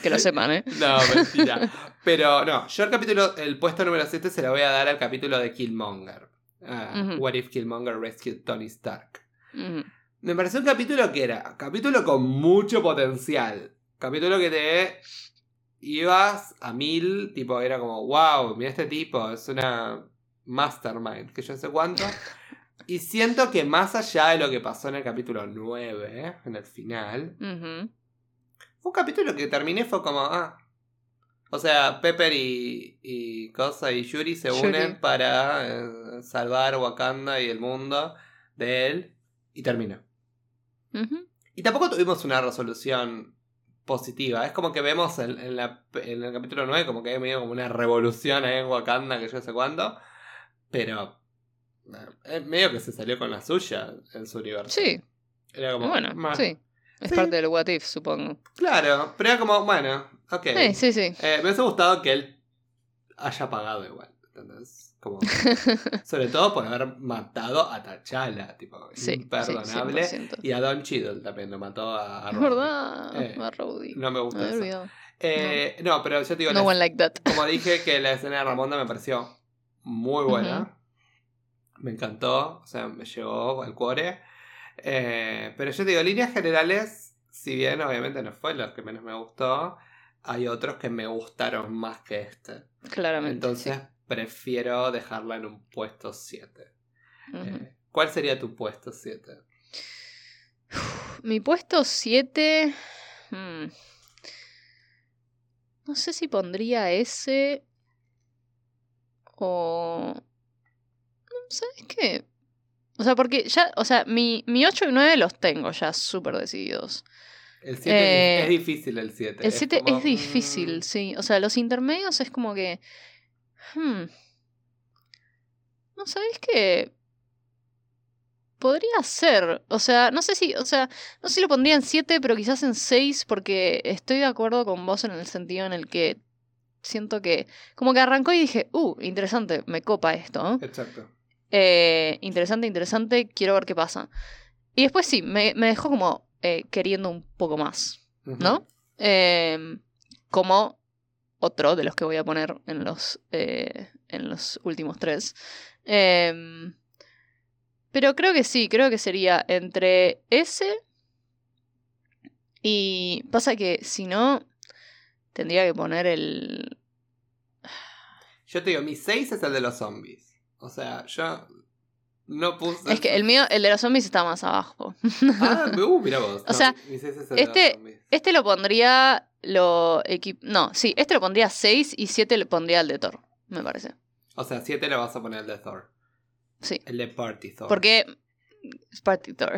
que lo sepan, ¿eh? No, mentira. Pero no, yo el capítulo, el puesto número 7 se lo voy a dar al capítulo de Killmonger. Ujú. What if Killmonger rescued Tony Stark? Ujú. Me pareció un capítulo que era, capítulo con mucho potencial. Capítulo que te ibas a mil, tipo, era como, wow, mira este tipo, es una mastermind, que yo sé cuánto. Y siento que más allá de lo que pasó en el capítulo 9, en el final, fue un capítulo que terminé, fue como, ah. O sea, Pepper y, y Cosa y Yuri se Yuri. unen para eh, salvar Wakanda y el mundo de él. Y Y tampoco tuvimos una resolución positiva. Es como que vemos en, en la- en el capítulo 9 como que hay medio como una revolución ahí en Wakanda, que yo sé cuándo. Pero eh, es medio que se salió con la suya en su universo. Sí, Era como, bueno, "Ma". sí. Es Sí. parte del what if, supongo. Claro, pero era como, bueno, ok. Sí, sí, sí. Eh, me hubiese gustado que él haya pagado igual. ¿entendés? Como, sobre todo por haber matado a T'Challa, tipo, Sí, imperdonable. sí, 100%. y a Don Cheadle también lo mató a, a Es verdad, Eh, a. No me Me gusta había eso. Eh, no. pero yo te digo, No la- one like that. como dije que la escena de Ramonda me pareció muy buena. Me encantó, o sea, me llegó al cuore. Eh, pero yo te digo, líneas generales, si bien obviamente no fue los que menos me gustó, hay otros que me gustaron más que este. Claramente. Entonces prefiero dejarla en un puesto 7. sí. Ujú. Eh, ¿Cuál sería tu puesto 7? Mi puesto 7. No sé si pondría ese. O. ¿Sabes qué? O sea, porque ya. O sea, mi, mi 8 y 9 los tengo ya súper decididos. El 7 Eh, es difícil, el 7. El 7 como, es difícil, mm, sí. O sea, los intermedios es como que. Hmm, No, ¿sabéis qué? Podría ser. O sea, no sé si. O sea, no sé si lo pondría en 7, pero quizás en 6, porque estoy de acuerdo con vos en el sentido en el que siento que. Como que arrancó y dije, uh, interesante, me copa esto. Exacto. Eh, interesante, interesante, quiero ver qué pasa. Y después sí, me, me dejó como eh, queriendo un poco más. ¿no? Eh, como otro de los que voy a poner en los, eh, en los últimos tres. Eh, pero creo que sí, creo que sería entre ese y pasa que si no, tendría que poner el... Yo te digo, mi 6 es el de los zombies. O sea, yo no puse. Es que el mío, el de los zombies está más abajo. Ah, uh, mira vos. O sea, mi 6 es el de este- los zombies. Este lo pondría lo equip... No, sí, este lo pondría 6 y 7 le pondría el de Thor, me parece. O sea, 7 le vas a poner el de Thor. Sí. El de Party Thor. Porque. Party Thor.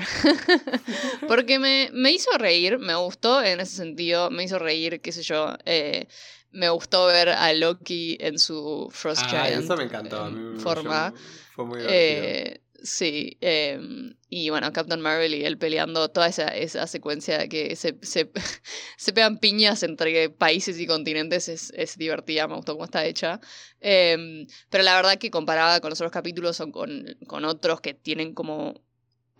Porque me, me hizo reír, me gustó en ese sentido, me hizo reír, qué sé yo. eh, me gustó ver a Loki en su Frost Ah, Giant eso me encantó. a mí me- forma. yo- fue muy divertido. Eh, sí, eh, y bueno, Captain Marvel y él peleando, toda esa, esa secuencia que se, se, se pegan piñas entre países y continentes es, es divertida, me gustó cómo está hecha. Eh, pero la verdad que comparada con los otros capítulos o con, con otros que tienen como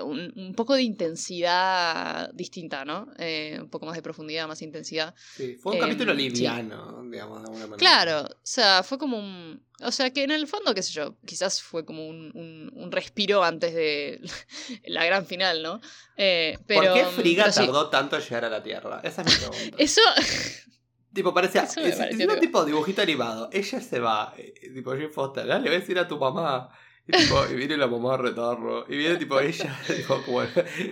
un, un poco de intensidad distinta, ¿no? Eh, un poco más de profundidad, más intensidad. Sí, fue un em, capítulo sí. liviano, digamos, de alguna manera. Claro, o sea, fue como un... O sea, que en el fondo, qué sé yo, quizás fue como un, un, un respiro antes de la gran final, ¿no? Eh, pero, ¿Por qué Frigga pero sí, tardó tanto en llegar a la Tierra? Esa es mi pregunta. Eso... Tipo, parecía. Es, un tipo- dibujito animado. Ella se va. eh, tipo, Jane Foster. Dale, voy a decir a tu mamá. Y, tipo, y viene la mamá de retorno. Y viene tipo ella. tipo, como,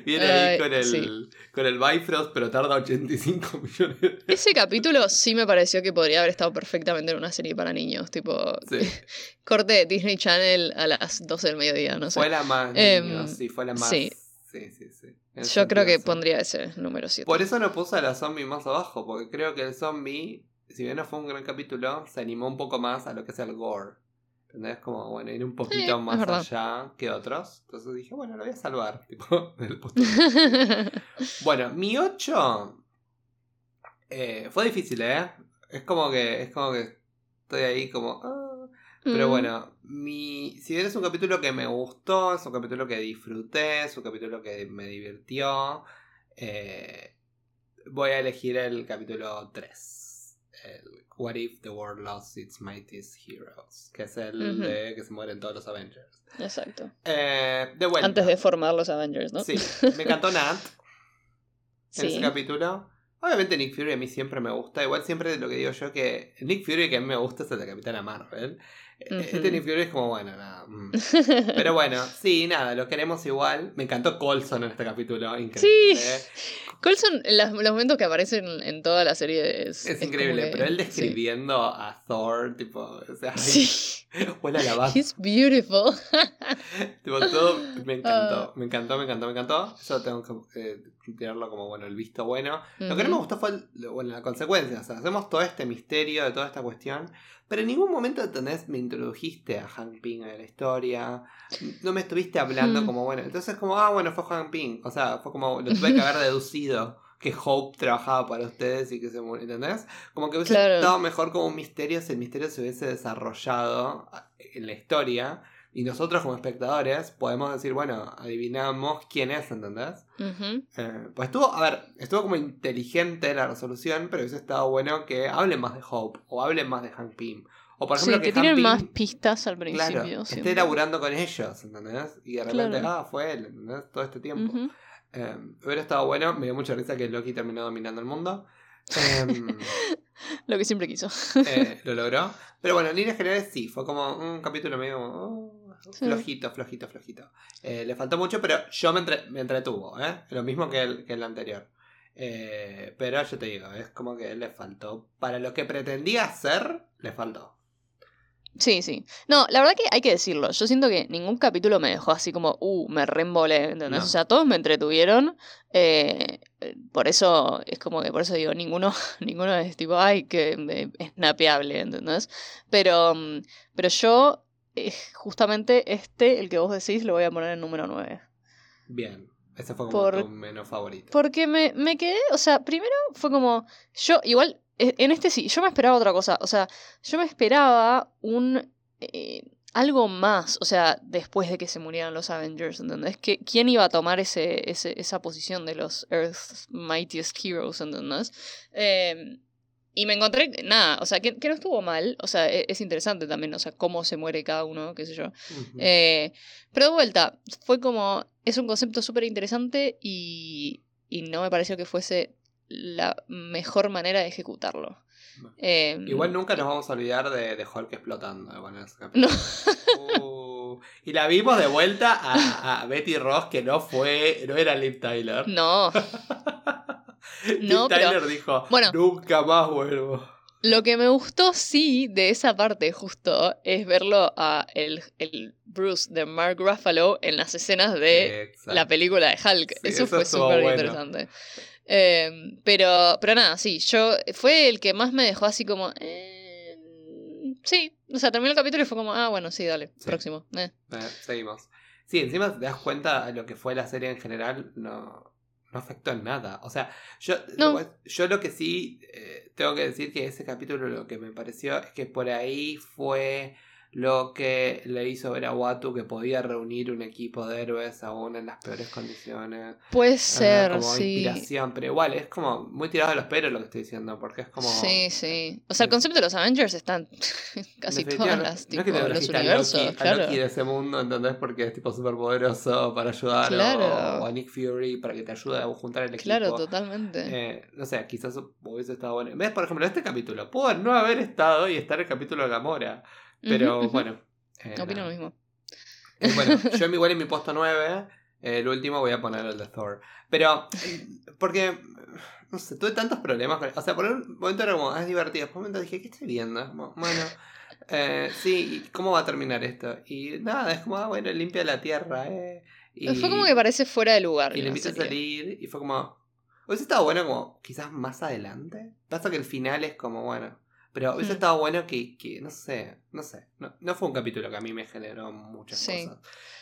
viene ahí con el, sí. con el Bifrost, pero tarda 85 millones de Ese capítulo sí me pareció que podría haber estado perfectamente en una serie para niños, tipo Sí. corte Disney Channel a las 12 del mediodía, no sé. Fue la más. Em, niño, sí, fue la más. sí. Sí, sí, Yo creo que pondría ese número 7. Por eso no puse a la zombie más abajo, porque creo que el zombie, si bien no fue un gran capítulo, se animó un poco más a lo que es el gore. ¿Entendés? Como, bueno, ir un poquito más allá que otros. Entonces dije, bueno, lo voy a salvar. Tipo, del bueno, mi 8 eh, fue difícil, ¿eh? Es como que, es como que estoy ahí como... ah. Pero Mm. bueno, mi, si bien es un capítulo que me gustó, es un capítulo que disfruté, es un capítulo que me divirtió, eh, voy a elegir el capítulo 3. el What if the world lost its mightiest heroes? Que es el de que se mueren todos los Avengers. Exacto. Eh, de vuelta. Antes de formar los Avengers, ¿no? Sí, me encantó Nat en ese capítulo. Obviamente Nick Fury a mí siempre me gusta. Igual siempre lo que digo yo que Nick Fury que a mí me gusta es el de Capitana Marvel. Ujú. Este Nick Fury es como, bueno, nada. mm. Pero bueno, sí, nada, lo queremos igual. Me encantó Colson en este capítulo, increíble. Sí. Colson, las- los momentos que aparecen en toda la serie es. Es como increíble, que- pero él sí. describiendo a Thor, tipo, o sea, Sí. huele a lavanda. He's beautiful. Tipo, todo me encantó, me encantó, me encantó, me encantó. Yo tengo que eh, tirarlo como, bueno, el visto bueno. Lo que no me gustó fue el- bueno, la consecuencia. O sea, hacemos todo este misterio de toda esta cuestión. Pero en ningún momento, ¿entendés? Me introdujiste a Hank Pym en la historia. No me estuviste hablando como, bueno. Entonces, como, ah, bueno, fue Hank Pym. O sea, fue como, lo tuve que haber deducido. Que Hope trabajaba para ustedes y que se murió, ¿entendés? Como que hubiese Claro. estado mejor como un misterio si el misterio se hubiese desarrollado en la historia. Y nosotros como espectadores podemos decir, bueno, adivinamos quién es, ¿entendés? Eh, pues estuvo, a ver, estuvo como inteligente la resolución, pero hubiese estado bueno que hablen más de Hope o hablen más de Hank Pym. O por ejemplo Sí, que que tienen más pistas al principio. claro, esté laburando con ellos, ¿entendés? Y de repente, Claro. ah, fue él, ¿entendés? Todo este tiempo. Eh, hubiera estado bueno, me dio mucha risa que Loki terminó dominando el mundo. Em, Lo que siempre quiso. eh, lo logró. Pero bueno, en líneas generales sí, fue como un capítulo medio oh, flojito, flojito, flojito. Eh, le faltó mucho, pero yo me, entre- me entretuvo, ¿eh? Lo mismo que el, que el anterior. Eh, pero yo te digo, es como que le faltó. Para lo que pretendía hacer, le faltó. Sí, sí. No, la verdad que hay que decirlo. Yo siento que ningún capítulo me dejó así como, uh, me reembolé, ¿entendés? No. O sea, todos me entretuvieron. eh, eh, por eso, es como que por eso digo, ninguno, ninguno es tipo, ay, que eh, es napeable, ¿entendés? Pero, mm, pero yo, eh, justamente este, el que vos decís, lo voy a poner en número 9. Bien. Ese fue como Por- tu menos favorito. Porque me, me quedé, o sea, primero fue como, yo igual, en este sí, yo me esperaba otra cosa, o sea, yo me esperaba un, eh, algo más, o sea, después de que se murieran los Avengers, ¿entendés? Que, ¿Quién iba a tomar ese, ese, esa posición de los Earth's Mightiest Heroes, ¿entendés? Eh, y me encontré, nada, o sea, que, que no estuvo mal, o sea, e- es interesante también, o sea, cómo se muere cada uno, qué sé yo. Eh, pero de vuelta, fue como. Es un concepto súper interesante y, y no me pareció que fuese la mejor manera de ejecutarlo. Eh, Igual nunca nos vamos a olvidar de, de Hulk explotando. bueno, ese capítulo. Uh, y la vimos de vuelta a, a Betty Ross, que no fue, no era Liv Tyler. No, Liv No, pero- Tyler dijo, bueno. nunca más vuelvo. lo que me gustó sí de esa parte justo es verlo a el, el Bruce de Mark Ruffalo en las escenas de Exacto. la película de Hulk. Sí, eso, eso fue súper bueno. interesante. Eh, pero, pero nada, sí, yo fue el que más me dejó así como... eh, sí, o sea, terminó el capítulo y fue como, ah, bueno, sí, dale, Sí. próximo. eh. Eh, seguimos. Sí, encima te das cuenta lo que fue la serie en general, no, no afectó en nada. O sea, yo, No. lo, yo lo que sí eh, tengo que decir que ese capítulo lo que me pareció es que por ahí fue lo que le hizo ver a Watu que podía reunir un equipo de héroes aún en las peores condiciones. Puede ser, como sí. inspiración, pero igual es como muy tirado de los pelos lo que estoy diciendo, porque es como... Sí, sí. O sea, el concepto de los Avengers está en casi todas las, no es tipo, que te los trajiste a universos, Loki, a claro. Loki de ese mundo, ¿entendés? Porque es tipo súper poderoso para ayudar. o- Claro. O, a Nick Fury para que te ayude a juntar el equipo. Claro, totalmente. Eh, no sé, quizás hubiese estado bueno. ¿Ves? Por ejemplo, este capítulo. Pudo no haber estado y estar el capítulo de Gamora. Pero bueno. eh, Opino nada. lo mismo. Eh, bueno, yo igual en mi puesto 9, eh, el último voy a poner el de Thor. Pero, eh, porque, no sé, tuve tantos problemas con... O sea, por un momento era como, ah, es divertido. Por un momento dije, ¿qué estoy viendo? Como, Bueno, eh, sí, ¿y ¿cómo va a terminar esto? Y nada, es como, ah, bueno, limpia la tierra, eh. Y, Fue como que parece fuera de lugar. Y le empieza a salir y fue como... Hubiese estado bueno como quizás más adelante. Pasa que el final es como, bueno... Pero hubiese Hmm. estado bueno que, que, no sé, no sé. No, no fue un capítulo que a mí me generó muchas Sí. cosas.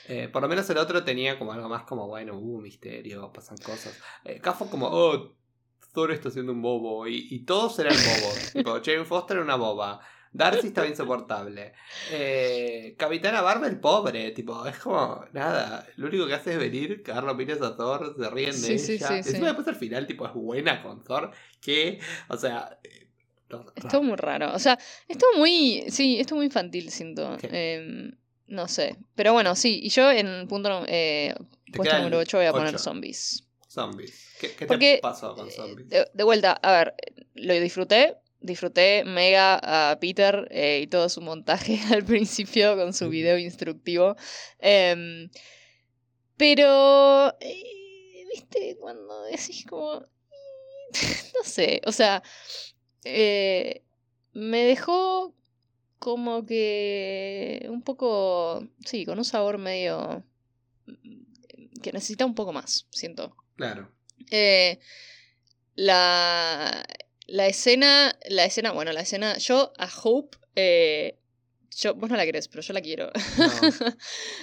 Eh, por lo menos el otro tenía como algo más como, bueno, uh, misterio, pasan cosas. Eh, acá fue como, oh, Thor está siendo un bobo. Y, y todos eran bobos. tipo, Jane Foster era una boba. Darcy estaba insoportable. Eh, Capitana Marvel, pobre. Tipo, es como, nada. Lo único que hace es venir, cagar los pies a Thor, se ríen de Sí, ella. sí, Encima sí. después al final, tipo, es buena con Thor. Que, o sea, eh, Estuvo muy raro. O sea, estuvo muy. Sí, estuvo muy infantil, siento. Em, no sé. Pero bueno, sí. Y yo en punto eh, puesto número 8 voy a poner zombies. Zombies. ¿Qué, qué Porque, te pasó con zombies? De, de vuelta, a ver, lo disfruté. Disfruté mega a Peter eh, y todo su montaje al principio con su video instructivo. Em, pero, eh, viste, cuando decís como... No sé, o sea, eh, me dejó como que un poco, sí, con un sabor medio... mm, que necesita un poco más, siento. Claro. Eh, la, la escena, la escena, bueno, la escena, yo a Hope, eh, yo, vos no la querés, pero yo la quiero. No.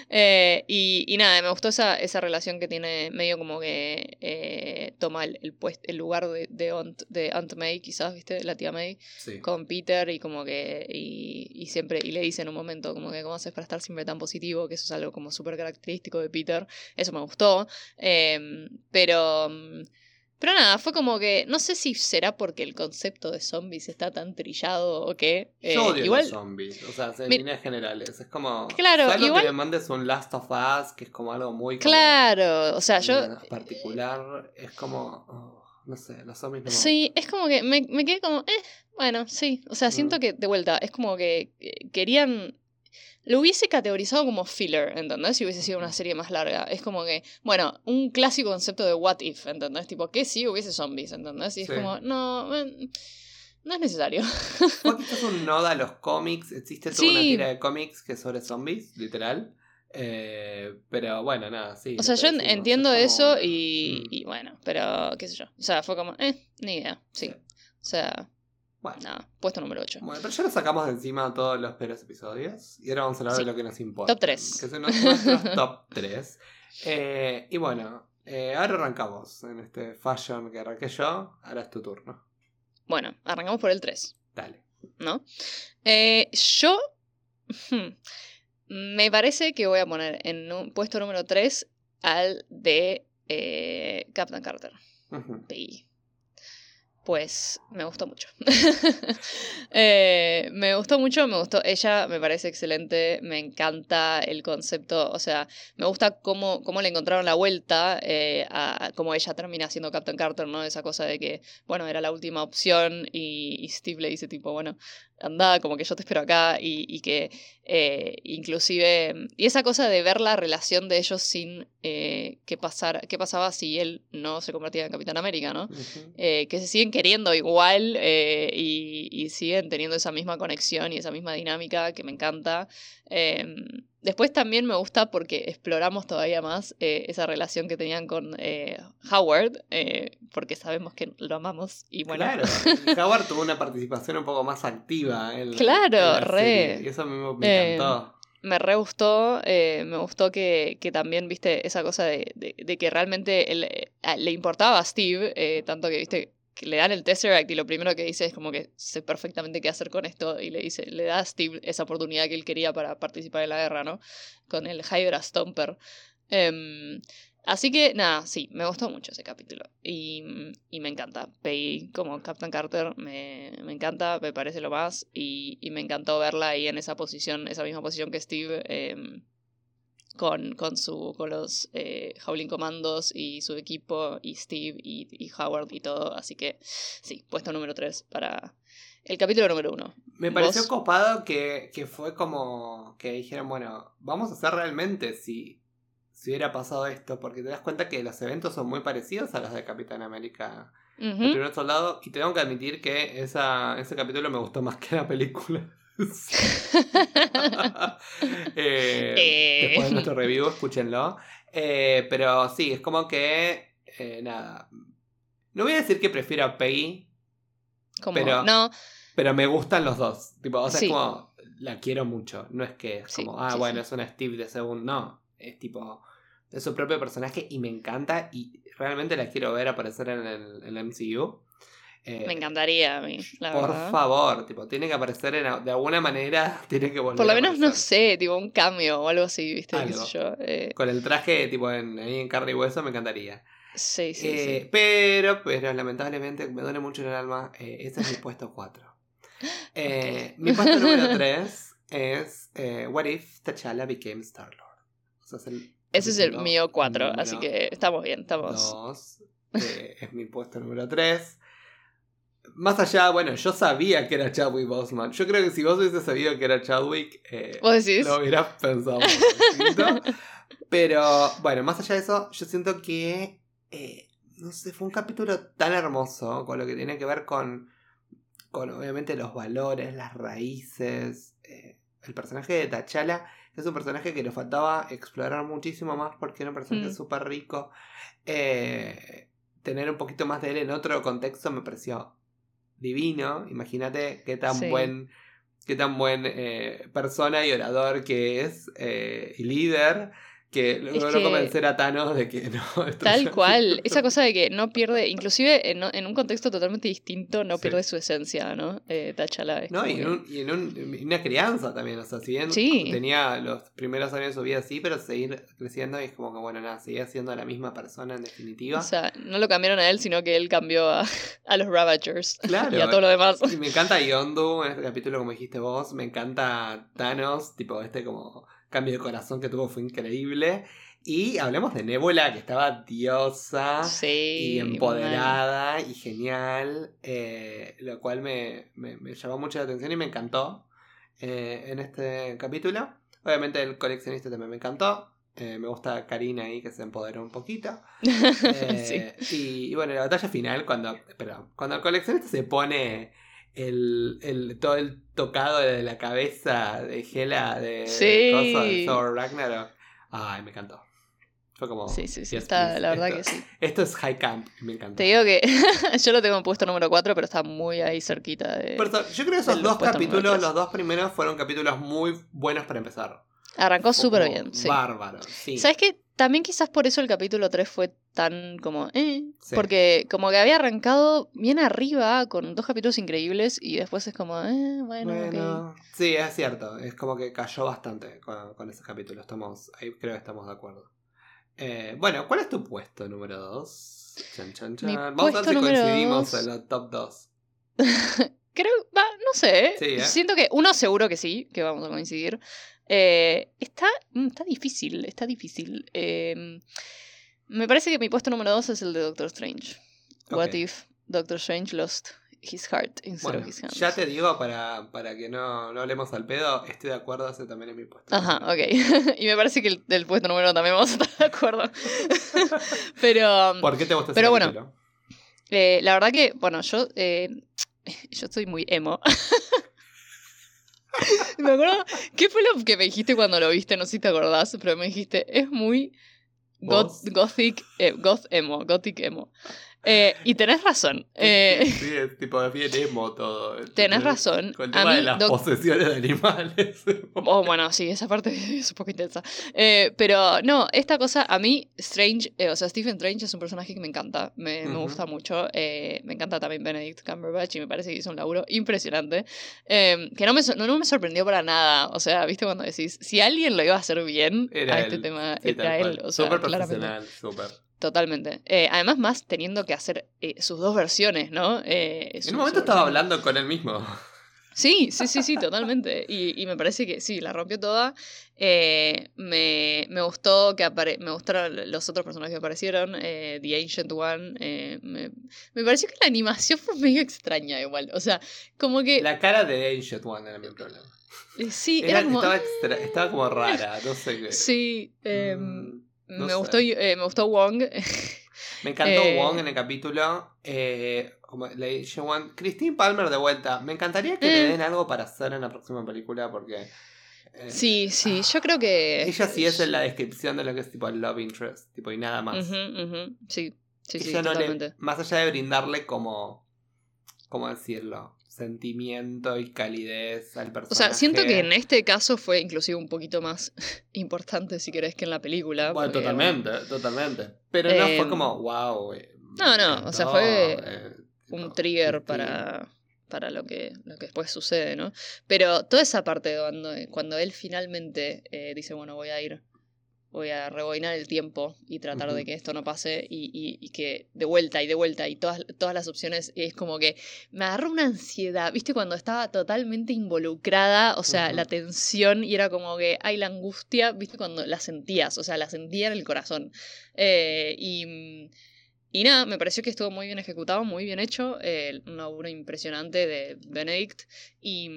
Eh, y, y nada, me gustó esa, esa relación que tiene medio como que eh, toma el, el, puest- el lugar de, de, Aunt, de Aunt May, quizás, ¿viste? La tía May, Sí. con Peter y como que, y, y siempre, y le dice en un momento como que cómo haces para estar siempre tan positivo, que eso es algo como súper característico de Peter, eso me gustó, Em, pero, mm, pero nada, fue como que, no sé si será porque el concepto de zombies está tan trillado o qué, eh, Yo odio igual, los zombies, o sea, en Mi- líneas generales. Es como. Claro, salvo igual- que me mandes un Last of Us, que es como algo muy. como claro, o sea, yo... eh, Particular, es como. oh, no sé, los zombies no. Sí, es como que me, me quedé como, eh, bueno, sí. O sea, siento Mm. que, de vuelta, es como que eh, querían. Lo hubiese categorizado como filler, ¿entendés? Si hubiese sido una serie más larga. Es como que, bueno, un clásico concepto de what if, ¿entendés? Tipo, ¿qué si hubiese zombies, ¿entendés? Y es Sí. como, no, no es necesario. Fue quizás un a los cómics. Existe toda una tira de cómics que es sobre zombies, literal. Eh, pero bueno, nada, sí. O sea, yo decimos, entiendo es como- eso y, Mm, y bueno, pero qué sé yo. O sea, fue como, eh, ni idea, sí. Sí. O sea, Bueno. nada, puesto número 8. Bueno, pero ya nos sacamos de encima todos los peores episodios. Y ahora vamos a hablar Sí. de lo que nos importa. Top tres. Que son nuestros top 3. y bueno, eh, ahora arrancamos en este fashion que arranqué yo. Ahora es tu turno. Bueno, arrancamos por el 3. Dale. ¿no? Eh, yo hmm, me parece que voy a poner en un puesto número 3 al de eh, Captain Carter. Y pues me gustó mucho. Eh, me gustó mucho, me gustó. Ella me parece excelente, me encanta el concepto, o sea, me gusta cómo, cómo le encontraron la vuelta eh, a a cómo ella termina siendo Captain Carter, ¿no? Esa cosa de que, bueno, era la última opción y, y Steve le dice tipo, bueno, anda, como que yo te espero acá y, y que eh, inclusive, y esa cosa de ver la relación de ellos sin qué, pasar, qué pasaba si él no se convertía en Capitán América, ¿no? Que se siguen queriendo igual eh, y, y siguen teniendo esa misma conexión y esa misma dinámica que me encanta. Eh, después también me gusta porque exploramos todavía más eh, esa relación que tenían con eh, Howard, porque sabemos que lo amamos y bueno. Claro, Howard tuvo una participación un poco más activa en, Claro, en la re. serie, eso a mí me, me Eh, encantó. Me re gustó, eh, me gustó que, que también, viste, esa cosa de, de- de que realmente él, le importaba a Steve, eh, tanto que, viste, que le dan el Tesseract y lo primero que dice es como que sé perfectamente qué hacer con esto y le dice, le da a Steve esa oportunidad que él quería para participar en la guerra, ¿no? Con el Hydra Stomper. Em, así que, nada, sí, me gustó mucho ese capítulo y, y me encanta. Como Captain Carter me, me encanta, me parece lo más y, y me encantó verla ahí en esa posición, esa misma posición que Steve. em, con, con, su, con los eh, Howling Commandos y su equipo, y Steve y, y Howard y todo. Así que sí, puesto número 3 para el capítulo número 1. Me pareció ¿Vos? copado que, que fue como que dijeron, bueno, vamos a hacer realmente si, si hubiera pasado esto, porque te das cuenta que los eventos son muy parecidos a los de Capitán América, el primer soldado, y tengo que admitir que esa, ese capítulo me gustó más que la película. Eh, Eh. Después de nuestro review, escúchenlo. Eh, pero sí, es como que, eh, nada, no voy a decir que prefiero a Peggy, Como, Pero- no, pero me gustan los dos. Tipo, o sea, Sí. es como. La quiero mucho. No es que es Sí, como, ah, sí, bueno, es una Steve de segundo. No. Es tipo. Es su propio personaje y me encanta. Y realmente la quiero ver aparecer en el, en el MCU. Eh, me encantaría a mí, la Por verdad. favor, tipo, tiene que aparecer en- de alguna manera. Tiene que volver Por lo menos, no sé, tipo un cambio o algo así, ¿viste? ¿Qué Algo. sé yo? eh, Con el traje, tipo, en, ahí en carne y hueso, me encantaría. sí, sí, Eh, sí. Pero, pero, lamentablemente, me duele mucho en el alma. eh, ese es mi puesto 4. Eh, Mi puesto número 3 es eh, What If T'Challa Became Star-Lord. O sea, es el Ese es el mío 4, así que estamos bien, estamos. dos, es mi puesto número 3. Más allá, bueno, yo sabía que era Chadwick Boseman. Yo creo que si vos hubieses sabido que era Chadwick, eh, lo hubieras pensado. Pero bueno, más allá de eso, yo siento que, eh, no sé, fue un capítulo tan hermoso con lo que tiene que ver con, con obviamente los valores, las raíces. eh, el personaje de T'Challa es un personaje que le faltaba explorar muchísimo más porque era un personaje Mm. súper rico. Eh, tener un poquito más de él en otro contexto me pareció divino. Imagínate qué tan Sí. buen qué tan buen eh, persona y orador que es eh, y líder que logró que- convencer a Thanos de que no Tal cual, esa cosa de que no pierde, inclusive en, en un contexto totalmente distinto, no Sí. pierde su esencia, ¿no? Eh, T'Challa es No, y en, un- y en un- en una crianza también, o sea, si bien Sí. tenía los primeros años de su vida así, pero seguir creciendo y es como que, bueno, nada, seguía siendo la misma persona en definitiva. O sea, no lo cambiaron a él, sino que él cambió a, a los Ravagers Claro. y a todo lo demás. Y me encanta Yondu en este capítulo, como dijiste vos. Me encanta Thanos, tipo este como cambio de corazón que tuvo fue increíble. Y hablemos de Nebula, que estaba diosa Sí. y empoderada y genial, eh, lo cual me, me- me llamó mucho la atención y me encantó eh, en este capítulo. Obviamente el coleccionista también me encantó. eh, me gusta Karina ahí que se empoderó un poquito. Y, y bueno, la batalla final, cuando. Pero, cuando el coleccionista se pone el, el- todo el tocado de la cabeza de Hela de, Sí. de Thor Ragnarok. Ay, me encantó. Fue como. Sí, sí, sí, yes, está, la verdad esto, que sí. Esto es high camp, me encantó. Te digo que yo lo tengo en puesto número 4, pero está muy ahí cerquita de... Por eso, yo creo que esos dos capítulos, los dos primeros, fueron capítulos muy buenos para empezar. Arrancó súper bien, sí. Bárbaro, sí. ¿Sabes qué? También quizás por eso el capítulo 3 fue tan como... Eh, Sí. Porque como que había arrancado bien arriba con dos capítulos increíbles y después es como... Eh, bueno, sí, es cierto. Es como que cayó bastante con, con ese capítulo. Estamos, ahí creo que estamos de acuerdo. Eh, bueno, ¿cuál es tu puesto número 2? Chan, chan, chan. Mi Vamos a ver si coincidimos dos- en la top 2. Creo, va, no sé. Sí, ¿eh? Siento que uno seguro que sí, que vamos a coincidir. Eh, está, mm, está difícil, está difícil. Eh, me parece que mi puesto número 2 es el de Doctor Strange. What Ok. if Doctor Strange lost his heart instead Bueno, of his hands? ya te digo para, para que no, no hablemos al pedo, estoy de acuerdo, ese también es mi puesto. Ajá, ok. y me parece que el del puesto número uno también vamos a estar de acuerdo. pero um, ¿Por qué te gusta Pero bueno. eh, la verdad que, bueno, yo, eh, yo soy muy emo. me acuerdo, ¿qué fue lo que me dijiste cuando lo viste? No sé si te acordás, pero me dijiste, es muy goth- gothic, eh, goth emo, gothic emo. Eh, y tenés razón. eh, Sí, sí, es tipo bien emo todo. tenés razón. Con el A tema de mí, las Doc- posesiones de animales. Oh, bueno, sí, esa parte es un poco intensa. Eh, pero no, esta cosa, a mí, Strange, eh, o sea, Stephen Strange es un personaje que me encanta, me, gusta mucho. eh, me encanta también Benedict Cumberbatch y me parece que hizo un laburo impresionante. eh, que no me, no, no me sorprendió para nada. O sea, viste cuando decís, si alguien lo iba a hacer bien Era a este él. tema, Sí, era él. cual. O sea, súper profesional, súper. Totalmente. Eh, además, más teniendo que hacer eh, sus dos versiones, ¿no? Eh, En un momento estaba hablando con él mismo. Sí, sí, sí, sí, totalmente. Y, y me parece que sí, la rompió toda. Eh, me, me gustó que apare me gustaron los otros personajes que aparecieron. The Ancient One. me, me pareció que la animación fue medio extraña igual. O sea, como que... La cara de Ancient One era mi problema. sí, Era- era como... estaba, extra- estaba como rara, no sé qué. Sí, eh, Mm, no me, sé. gustó, eh, me gustó Wong. Me encantó eh, Wong en el capítulo. Eh, como la Ancient One. Christine Palmer de vuelta. Me encantaría que Eh. le den algo para hacer en la próxima película porque. eh, sí, sí, yo creo que... Ella sí es en la descripción de lo que es tipo el love interest, tipo y nada más. Sí, sí, sí, Ella no le- más allá de brindarle como, ¿cómo decirlo? Sentimiento y calidez al personaje. O sea, siento que en este caso fue inclusive un poquito más importante, si querés, que en la película. Bueno, porque, totalmente, totalmente. Pero no Eh, fue como, wow. eh, no, no, o sea, fue eh, un trigger para, para lo, que, lo que después sucede, ¿no? Pero toda esa parte de cuando, cuando él finalmente eh, dice, bueno, voy a ir voy a reboinar el tiempo y tratar de que esto no pase y, que de vuelta y de vuelta y todas, todas las opciones es como que me agarró una ansiedad, viste, cuando estaba totalmente involucrada, o sea, la tensión y era como que, hay la angustia, viste, cuando la sentías, o sea, la sentía en el corazón. Eh, y y nada, me pareció que estuvo muy bien ejecutado, muy bien hecho, eh, una obra impresionante de Benedict. Y,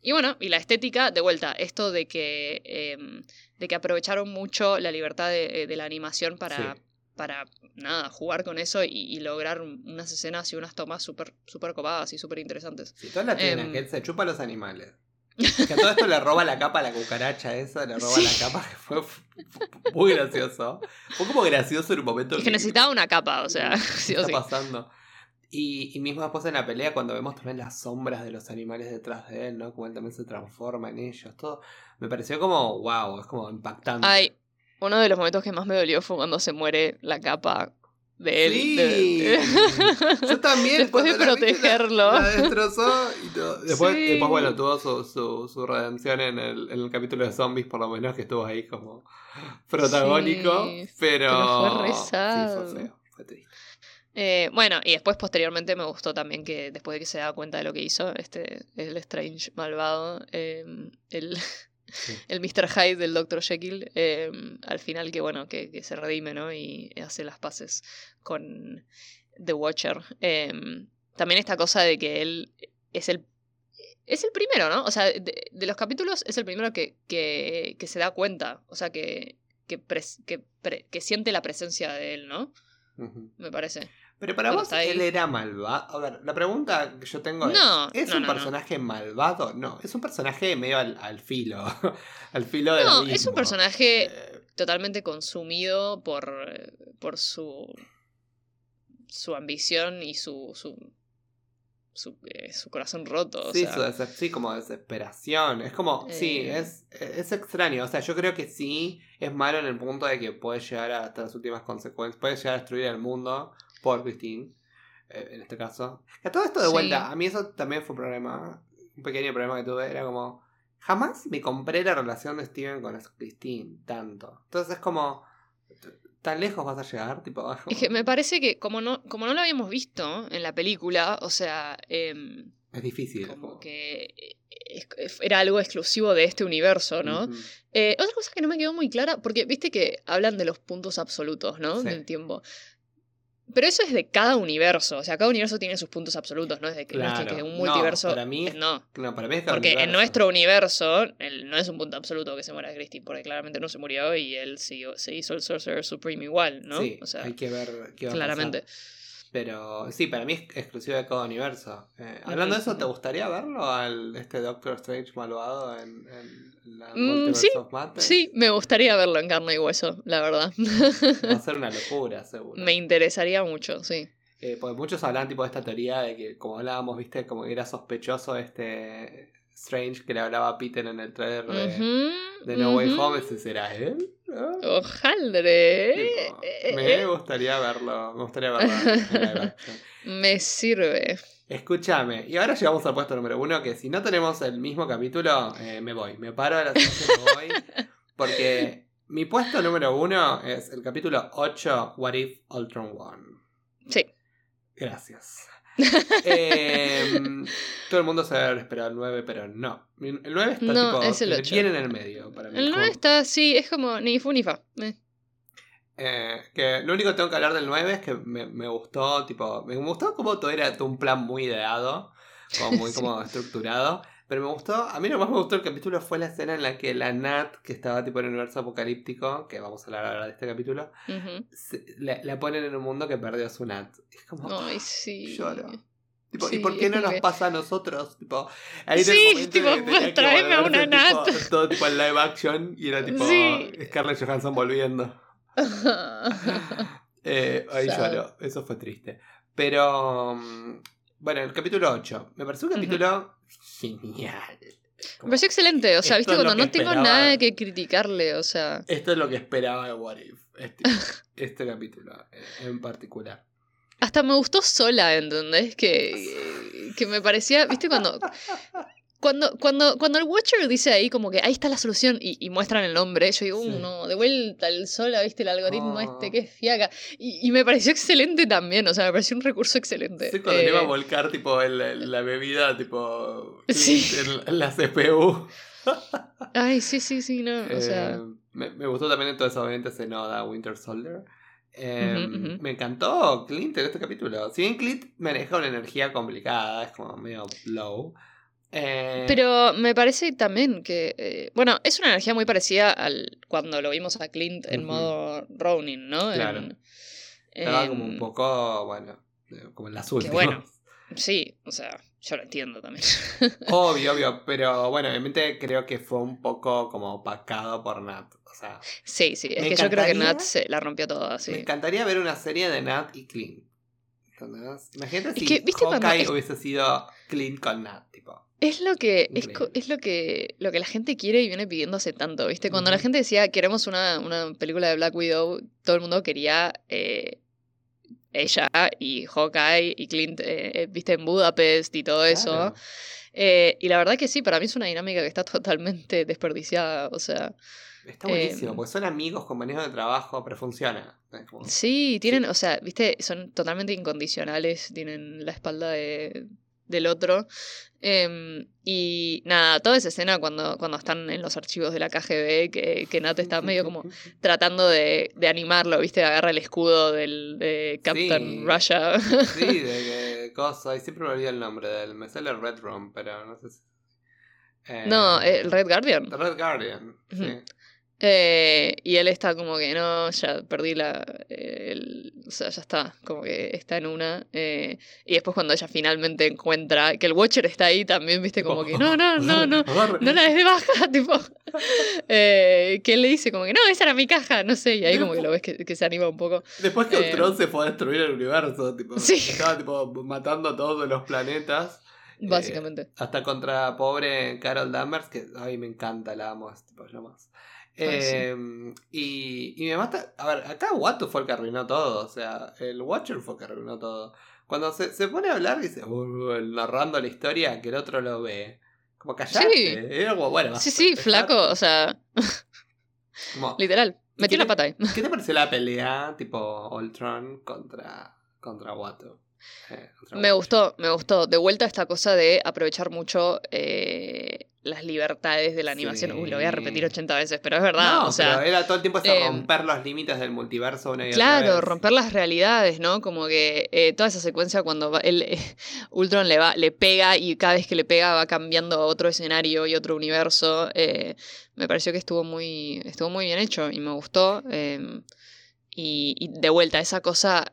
y, bueno, y la estética, de vuelta, esto de que, em, de que aprovecharon mucho la libertad de, de la animación para, para nada, jugar con eso y, lograr unas escenas y unas tomas súper super copadas y súper interesantes. Sí, todas la tienen, em, que se chupa a los animales. Que a todo esto le roba la capa a la cucaracha esa, le roba la capa, que fue muy gracioso. Fue como gracioso en un momento. Es que, necesitaba una capa, o sea. ¿Qué está pasando? Y, y, mismo después en la pelea, cuando vemos también las sombras de los animales detrás de él, ¿no? Como él también se transforma en ellos, todo. Me pareció como, wow, es como impactante. Ay, uno de los momentos que más me dolió fue cuando se muere la capa de él. Sí. Yo también. Después de protegerlo. La, destrozó y todo. Después, después, bueno, tuvo su, su, su redención en el, en el, capítulo de zombies, por lo menos, que estuvo ahí como protagónico. pero... fue rezado. Sí, fue feo, fue triste. Eh, bueno, y después posteriormente me gustó también que después de que se da cuenta de lo que hizo, este, el Strange malvado, eh, el, el Mr. Hyde del Dr. Jekyll, em, al final que bueno, que, se redime, ¿no? Y hace las paces con The Watcher. Em, también esta cosa de que él es el es el primero, ¿no? O sea, de, los capítulos es el primero que, que, que, se da cuenta, o sea, que, que, que, siente la presencia de él, ¿no? Me parece. Pero para vos, él era malvado. A ver, la pregunta que yo tengo es: ¿es un personaje malvado? No, es un personaje medio al, filo. al filo de. No, es un personaje eh, totalmente consumido por, por su. su ambición y su. su su, eh, corazón roto. sí, sí, como desesperación. Es como, sí, eh. es, es extraño. O sea, yo creo que sí es malo en el punto de que puede llegar hasta las últimas consecuencias. Puede llegar a destruir el mundo por Christine, eh, en este caso. a todo esto de vuelta, a mí eso también fue un problema, un pequeño problema que tuve, era como, jamás me compré la relación de Steven con Christine, tanto. Entonces es como, ¿tan lejos vas a llegar? Tipo, es que me parece que como no, como no lo habíamos visto en la película, o sea... Em, es difícil. Como que era algo exclusivo de este universo, ¿no? Eh, otra cosa que no me quedó muy clara, porque viste que hablan de los puntos absolutos, ¿no? Del tiempo. Pero eso es de cada universo. O sea, cada universo tiene sus puntos absolutos, no es de que, un multiverso. No, para mí, no. para mí es Porque en nuestro universo no es un punto absoluto que se muera Christie, porque claramente no se murió y él se hizo el Sorcerer Supreme igual, ¿no? Sí, o sea, hay que ver qué va claramente. A pasar. Pero sí, para mí es exclusivo de cada universo. Eh, hablando de eso, ¿te gustaría verlo al este Doctor Strange malvado en, la mm, sí, of Sí, me gustaría verlo en carne y hueso, la verdad. Va a ser una locura, seguro. Me interesaría mucho, sí. Eh, porque muchos hablan tipo de esta teoría de que, como hablábamos, viste, como que era sospechoso este Strange que le hablaba a Peter en el trailer de, No Way Home, ¿ese será él? Ojaldre. me gustaría verlo, me gustaría verlo. me sirve. Escúchame, y ahora llegamos al puesto número uno, que si no tenemos el mismo capítulo, eh, me voy, me paro a la me voy, porque mi puesto número uno es el capítulo 8, What If Ultron One. Sí. Gracias. Em, todo el mundo se debe esperado el 9, pero no. El 9 está tipo, es el 8. bien en el medio para mí. El 9 está, sí, es como ni fu ni fa. Eh. Eh, que lo único que tengo que hablar del 9 es que me, me gustó, tipo, me gustó como todo era un plan muy ideado, como muy como estructurado. Pero me gustó, a mí lo más me gustó el capítulo fue la escena en la que la Nat, que estaba tipo en el universo apocalíptico, que vamos a hablar ahora de este capítulo, la, ponen en un mundo que perdió a su Nat. Es como, Ay, sí. lloro. Tipo, ¿Y por qué no nos pasa a nosotros? Tipo, ahí sí, tipo, pues tráeme a una Nat. todo tipo en live action y era tipo Scarlett Johansson volviendo. eh, ahí lloro, eso fue triste. Pero mm, bueno, el capítulo 8. Me pareció un capítulo genial. Me pareció excelente, o sea, viste, cuando no tengo nada que criticarle, o sea. Esto es lo que esperaba de What If, este, este capítulo en particular. Hasta me gustó sola, ¿entendés? Que, que me parecía, viste, cuando cuando, cuando, cuando el Watcher dice ahí como que ahí está la solución y, muestran el nombre, yo digo, uh, no, de vuelta el sol, viste el algoritmo este Oh. que fiaca. Y, y me pareció excelente también, o sea, me pareció un recurso excelente. Sí, cuando le iba a Eh, volcar tipo el- la bebida, tipo Sí. en, en la CPU. Ay, sí, sí, sí, no, o sea... Eh, me, me gustó también entonces obviamente se noda Winter Soldier. Eh, ujú. Me encantó Clint en este capítulo. Si bien Clint maneja una energía complicada, es como medio low. Eh, Pero me parece también que, eh, bueno, es una energía muy parecida al cuando lo vimos a Clint en modo Ronin, ¿no? Claro. En- estaba como un poco, bueno, eh, como en las que últimas. bueno. Sí, o sea, yo lo entiendo también. Obvio, obvio, pero bueno, obviamente creo que fue un poco como opacado por Nat. O sea, Sí, sí, es que yo creo que Nat se la rompió toda, sí. me encantaría ver una serie de Nat y Clint. ¿Entendés? Imagínate Es si que, ¿viste cuando Hawkeye es- hubiese sido Clint con Nat, tipo. Es lo que es, lo que lo que la gente quiere y viene pidiendo hace tanto, ¿viste? Cuando la gente decía queremos una, una película de Black Widow, todo el mundo quería eh, ella y Hawkeye y Clint, eh, eh, viste, en Budapest y todo eso. Eh, y la verdad que sí, para mí es una dinámica que está totalmente desperdiciada. O sea, Está buenísimo, Em, porque son amigos, compañeros de trabajo, pero funciona. Como- sí, tienen, o sea, viste, son totalmente incondicionales, tienen la espalda de, del otro. Em, y nada, toda esa escena cuando, cuando están en los archivos de la KGB, que, que Nat está medio como tratando de, de animarlo, viste, agarra el escudo del de Captain Sí. Russia. Sí, de que cosa, y siempre me olvido el nombre de él. Me sale Red Room, pero no sé si. Eh, no, el Red Guardian. Red Guardian, sí. Eh, y él está como que no, ya perdí la. eh, el- o sea, ya está, como que está en una. eh, y después, cuando ella finalmente encuentra que el Watcher está ahí también, viste, como que no, no, no, no. No la des de baja, tipo. Eh, que él le dice como que no, esa era mi caja, no sé. Y ahí como que lo ves que, que se anima un poco. Después que Ultron se fue a destruir el universo, tipo, Sí. estaba tipo matando a todos los planetas. Básicamente. hasta contra pobre Carol Danvers, que ay me encanta, la amo, es tipo lo más. Sí. Eh, y, y me mata. A ver, acá Watu fue el que arruinó todo. O sea, el Watcher fue el que arruinó todo. Cuando se, se pone a hablar, dice, "Uh, narrando la historia, que el otro lo ve. Como callate. Sí. Era como, bueno, Sí, sí, flaco, o sea, Como, literal. ¿Y Metió la pata ahí. ¿Qué te pareció la pelea tipo Ultron contra, contra Watu? Eh, Me Watcher. gustó, me gustó. De vuelta esta cosa de aprovechar mucho eh, las libertades de la animación. Uy, lo voy a repetir Sí. 80 veces, pero es verdad. No, o sea, pero era todo el tiempo eso, eh, romper los límites del multiverso una y otra Claro, vez. romper las realidades, ¿no? Como que eh, toda esa secuencia cuando va, eh, Ultron le va, le pega y cada vez que le pega va cambiando a otro escenario y otro universo. eh, me pareció que estuvo muy, estuvo muy bien hecho y me gustó. eh, y, y de vuelta, esa cosa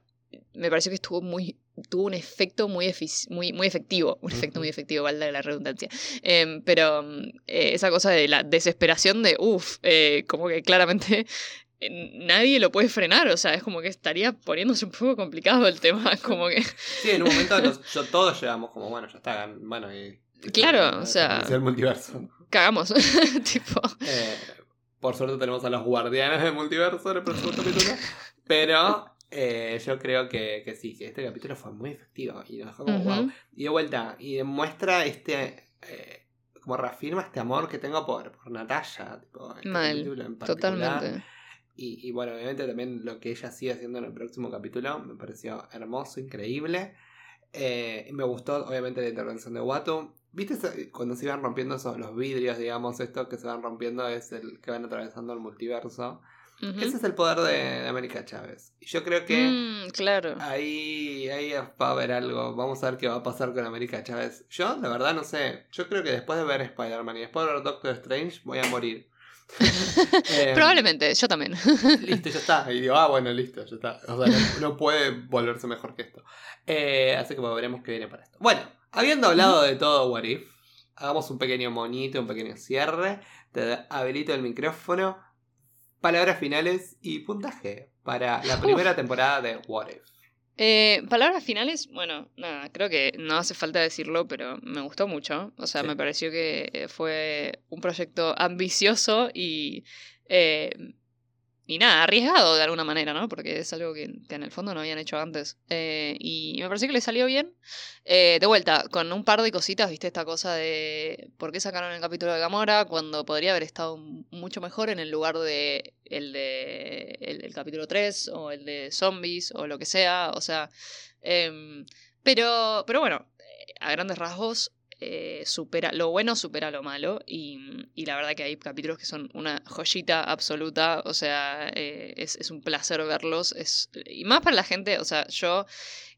me pareció que estuvo muy tuvo un efecto muy, muy, muy efectivo, un efecto muy efectivo, valga la redundancia. Em, pero eh, esa cosa de la desesperación de, uff, como que claramente eh, nadie lo puede frenar, o sea, es como que estaría poniéndose un poco complicado el tema, como que... Sí, en un momento yo- todos llegamos como, bueno, ya está, bueno, y... Claro, o sea- el multiverso. Cagamos, tipo... Eh, por suerte tenemos a los guardianes del multiverso en el próximo capítulo. Pero eh, yo creo que, que sí, que este capítulo fue muy efectivo y nos dejó como Ujú. wow. Y de vuelta, y demuestra este. eh, como reafirma este amor que tengo por, por Natalia. Tipo, este Mal, en. Totalmente. Y, y bueno, obviamente también lo que ella sigue haciendo en el próximo capítulo me pareció hermoso, increíble. Eh, me gustó, obviamente, la intervención de Watu. ¿Viste cuando se iban rompiendo esos, los vidrios, digamos, estos que se van rompiendo es el que van atravesando el multiverso? Ese es el poder de, de América Chávez. Y yo creo que Mm, claro. ahí, ahí va a haber algo. Vamos a ver qué va a pasar con América Chávez. Yo, la verdad, no sé. Yo creo que después de ver Spider-Man y después de ver Doctor Strange, voy a morir. Eh, Probablemente, yo también. Listo, ya está. Y digo, ah, bueno, listo, ya está. O sea, no, no puede volverse mejor que esto. Eh, así que bueno, veremos qué viene para esto. Bueno, habiendo hablado de todo What If, hagamos un pequeño monito, un pequeño cierre. Te habilito el micrófono. Palabras finales y puntaje para la primera temporada de What If. Eh, palabras finales, bueno, nada, creo que no hace falta decirlo, pero me gustó mucho. O sea, Sí. me pareció que fue un proyecto ambicioso y eh, y nada, arriesgado de alguna manera, ¿no? Porque es algo que, en el fondo no habían hecho antes. Eh, y me parece que le salió bien. Eh, de vuelta, con un par de cositas, viste esta cosa de por qué sacaron el capítulo de Gamora cuando podría haber estado mucho mejor en el lugar de el de el, capítulo 3 o el de zombies o lo que sea. O sea, em, pero, pero bueno, eh, a grandes rasgos eh, supera, lo bueno supera lo malo y, la verdad que hay capítulos que son una joyita absoluta, o sea, eh, es, un placer verlos, es, y más para la gente, o sea, yo,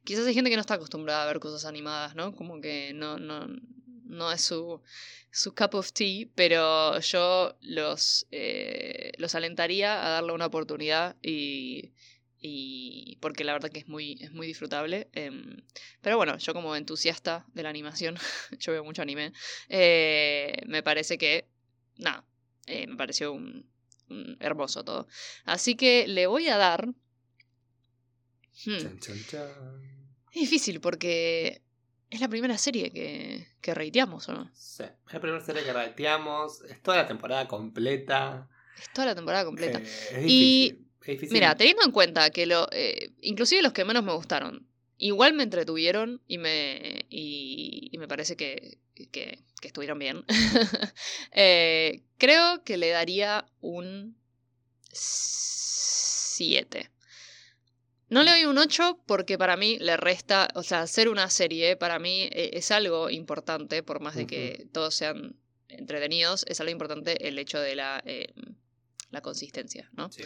quizás hay gente que no está acostumbrada a ver cosas animadas, ¿no? Como que no, no, no es su, su cup of tea, pero yo los, eh, los alentaría a darle una oportunidad y y porque la verdad que es muy, es muy disfrutable. Em, pero bueno, yo como entusiasta de la animación, yo veo mucho anime, eh, me parece que, nada, eh, me pareció un, hermoso todo. Así que le voy a dar... Hmm, es difícil porque es la primera serie que, que reiteamos, ¿o no? Sí, es la primera serie que reiteamos, es toda la temporada completa. Es toda la temporada completa. Eh, y Mira, teniendo en cuenta que lo, eh, inclusive los que menos me gustaron, igual me entretuvieron y me, y, me parece que, que, estuvieron bien, eh, creo que le daría un 7. No le doy un 8 porque para mí le resta, o sea, hacer una serie para mí eh, es algo importante, por más de que todos sean entretenidos, es algo importante el hecho de la, la consistencia, ¿no? Sí.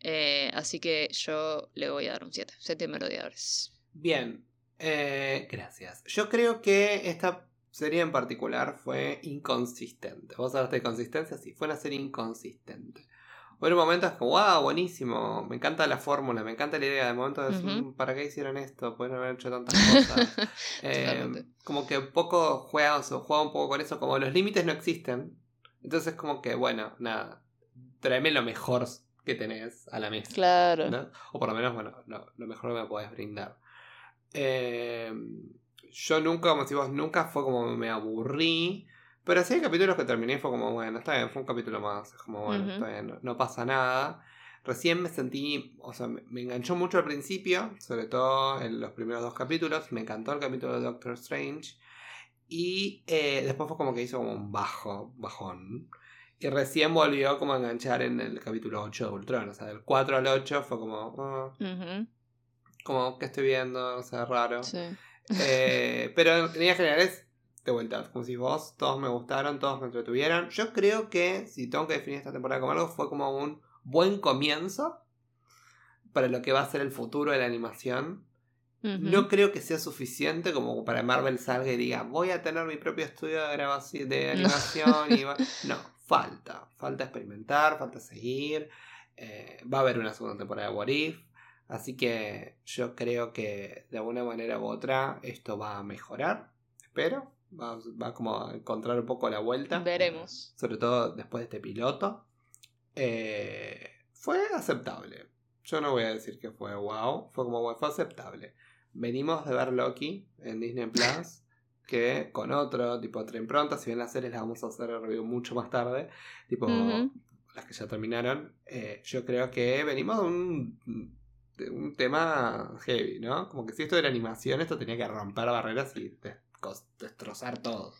Eh, así que yo le voy a dar un 7. 7 merodeadores. Bien. Eh, gracias. Yo creo que esta serie en particular fue inconsistente. ¿Vos hablaste de consistencia? Sí, fue una serie inconsistente. Hubo momentos como, wow, buenísimo, me encanta la fórmula, me encanta la idea. De momento ¿para qué hicieron esto? Pueden haber hecho tantas cosas. Eh, como que poco juega, juega un poco con eso, como los límites no existen. Entonces, como que, bueno, nada, tráeme lo mejor que tenés a la mesa. Claro. O por lo menos, bueno, lo, mejor que me podés brindar. Eh, yo nunca, como si vos, nunca fue como me aburrí. Pero sí hay capítulos que terminé fue como, bueno, está bien, fue un capítulo más. Como, bueno, está bien, no, pasa nada. Recién me sentí, o sea, me, enganchó mucho al principio, sobre todo en los primeros dos capítulos. Me encantó el capítulo de Doctor Strange. Y eh, después fue como que hizo como un bajo, bajón. Y recién volvió como a enganchar en el capítulo 8 de Ultron. O sea, del 4 al 8 fue como. Ah, como que estoy viendo, o sea, raro. Sí. Eh, pero en líneas generales, de vuelta, como si vos, todos me gustaron, todos me entretuvieron. Yo creo que, si tengo que definir esta temporada como algo, fue como un buen comienzo para lo que va a ser el futuro de la animación. No creo que sea suficiente como para Marvel salga y diga, voy a tener mi propio estudio de grabación de animación y No, falta. Falta experimentar, falta seguir. Eh, va a haber una segunda temporada de What If. Así que yo creo que de alguna manera u otra esto va a mejorar. Espero. Va, va como a encontrar un poco la vuelta. Veremos. Sobre todo después de este piloto. Eh, fue aceptable. Yo no voy a decir que fue wow. Fue como fue aceptable. Venimos de ver Loki en Disney Plus que con otro tipo de impronta, si bien las series las vamos a hacer review mucho más tarde, tipo las que ya terminaron, eh, yo creo que venimos de un, de un tema heavy, ¿no? Como que si esto era animación, esto tenía que romper barreras y destrozar todo.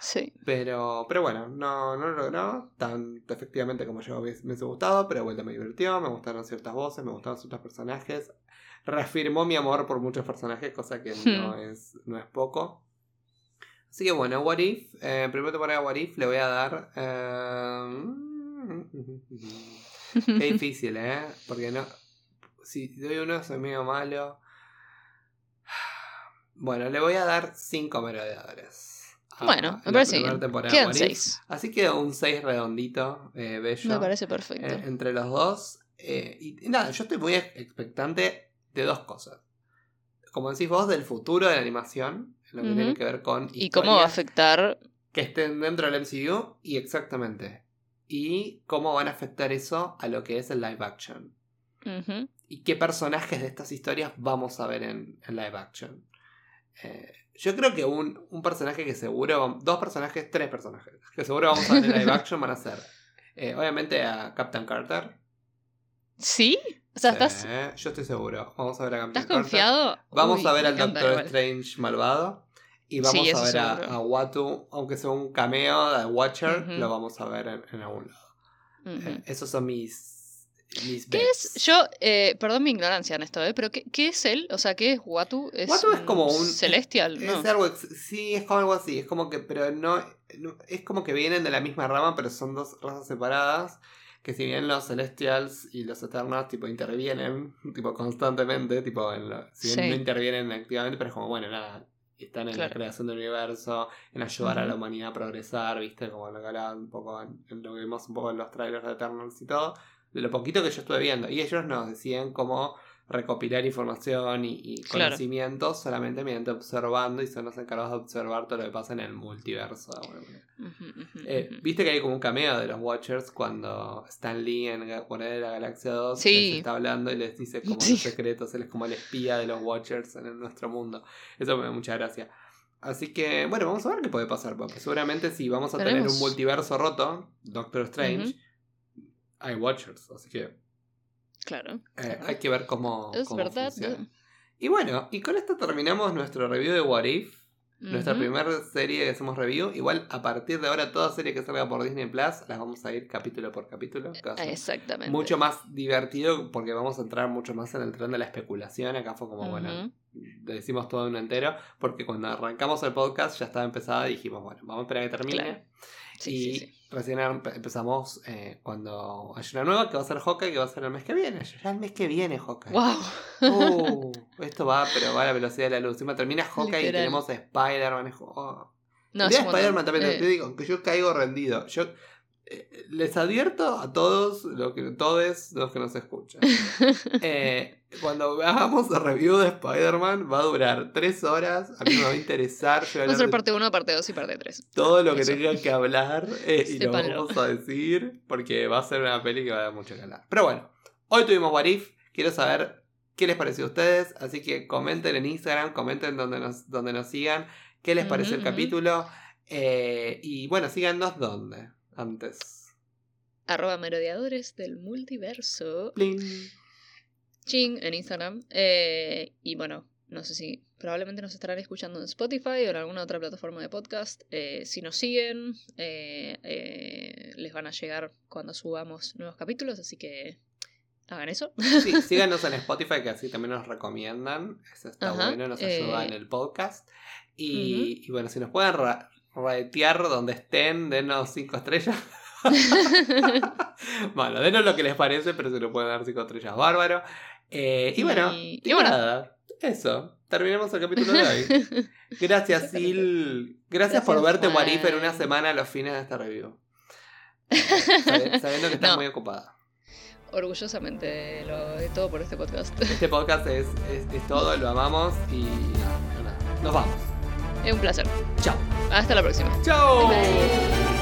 Sí. Pero, pero bueno, no, no lo logró tan efectivamente como yo me hubiese gustado, pero de vuelta me divirtió, me gustaron ciertas voces, me gustaron ciertos personajes. Reafirmó mi amor por muchos personajes, cosa que no, es, no es poco. Así que bueno, What If, eh, primera temporada de What If, le voy a dar... Eh... Qué difícil, ¿eh? Porque no... Si doy uno soy medio malo. Bueno, le voy a dar 5 merodeadores. Bueno, me parece bien. Quedan 6. Así que un 6 redondito, eh, bello. Me parece perfecto. Eh, entre los dos. Eh, y, nada, yo estoy muy expectante de dos cosas. Como decís vos, del futuro de la animación lo que tiene que ver con... ¿Y cómo va a afectar? Que estén dentro del MCU y exactamente. Y cómo van a afectar eso a lo que es el live action. Y qué personajes de estas historias vamos a ver en, live action. Eh, yo creo que un, un, personaje que seguro, dos personajes, tres personajes, que seguro vamos a ver en live action van a ser, eh, obviamente a Captain Carter, ¿Sí? O sea, estás, Sí, Yo estoy seguro. Vamos a ver a ¿estás Camila Carter. confiado? Vamos Uy, a ver al Doctor igual. Strange malvado. Y vamos Sí, a ver a, a Watu, aunque sea un cameo de Watcher, lo vamos a ver en, en algún lado. Eh, esos son mis, mis ¿Qué bets. es? Yo, eh, perdón mi ignorancia en esto, ¿eh? Pero ¿qué, qué es él? O sea, ¿qué es Watu? ¿Es, Watu es como un- Celestial, ¿no? Es algo, sí, es como algo así, es como que, pero no, no- es como que vienen de la misma rama, pero son dos razas separadas, que si bien los Celestials y los Eternals, tipo, intervienen, tipo, constantemente, tipo, en lo- si bien Sí. no intervienen activamente, pero es como, bueno, nada, están en la creación del universo, en ayudar a la humanidad a progresar, viste, como lo que hablaba un poco, en, lo que vimos un poco en los trailers de Eternals y todo, de lo poquito que yo estuve viendo, y ellos nos decían cómo recopilar información y, y Claro. conocimientos solamente mediante observando y son los encargados de observar todo lo que pasa en el multiverso. Ujú, ujú, Eh. Viste que hay como un cameo de los Watchers cuando Stan Lee en Guardianes de la Galaxia 2 Sí. les está hablando y les dice como Sí. los secretos, él es como el espía de los Watchers en nuestro mundo. Eso me da mucha gracia. Así que, bueno, vamos a ver qué puede pasar, porque seguramente si vamos a tener un multiverso roto, Doctor Strange, hay Watchers, así que Claro. eh, hay que ver cómo, Es cómo verdad. funciona. Y bueno, y con esto terminamos nuestro review de What If. Nuestra primera serie que hacemos review. Igual a partir de ahora, toda serie que salga por Disney Plus las vamos a ir capítulo por capítulo. Exactamente. mucho más divertido porque vamos a entrar mucho más en el tren de la especulación. Acá fue como, bueno, decimos todo en un entero. Porque cuando arrancamos el podcast ya estaba empezada y dijimos, bueno, vamos a esperar a que termine. Claro. Sí, y sí, sí. recién empe- empezamos eh, cuando hay una nueva que va a ser Hawkeye, que va a ser el mes que viene. Ya el mes que viene, Hawkeye. ¡Wow! Uh, esto va, pero va a la velocidad de la luz. Encima termina Hawkeye y tenemos a Spider-Man. oh. No. Spider-Man también, Eh, te digo, que yo caigo rendido. Yo eh, les advierto a todos, lo que, todos los que nos escuchan. Eh, cuando hagamos el review de Spider-Man va a durar tres horas. A mí me va a interesar. Va a ser parte 1, parte 2 y parte 3. todo lo que Eso. tenga que hablar eh, y lo vamos a decir porque va a ser una peli que va a dar mucho que hablar. Pero bueno, hoy tuvimos What If. Quiero saber qué les pareció a ustedes. Así que comenten en Instagram, comenten donde nos, donde nos sigan. ¿Qué les pareció el capítulo? Eh, y bueno, síganos donde antes. Arroba merodeadores del multiverso. Pling. Ching en Instagram. Eh, y bueno, no sé si probablemente nos estarán escuchando en Spotify o en alguna otra plataforma de podcast. Eh, si nos siguen, eh, les van a llegar cuando subamos nuevos capítulos, así que hagan eso. Sí, síganos en Spotify que así también nos recomiendan. Eso está Ajá, bueno, nos ayuda en el podcast. Y, y bueno, si nos pueden ra- ratear donde estén, denos cinco estrellas. bueno, denos lo que les parece, pero se lo pueden dar cinco estrellas bárbaro. Eh, y, Y- bueno, y bueno. nada, eso. Terminamos el capítulo de hoy. Gracias, Sil. Gracias, por verte, Warif, en una semana a los fines de esta review. Sabi- sabiendo que estás No. muy ocupada. Orgullosamente de, lo, de todo por este podcast. Este podcast es, es, es todo, lo amamos y nada, nada. nos vamos. es un placer. Chao. Hasta la próxima. Chao. Bye.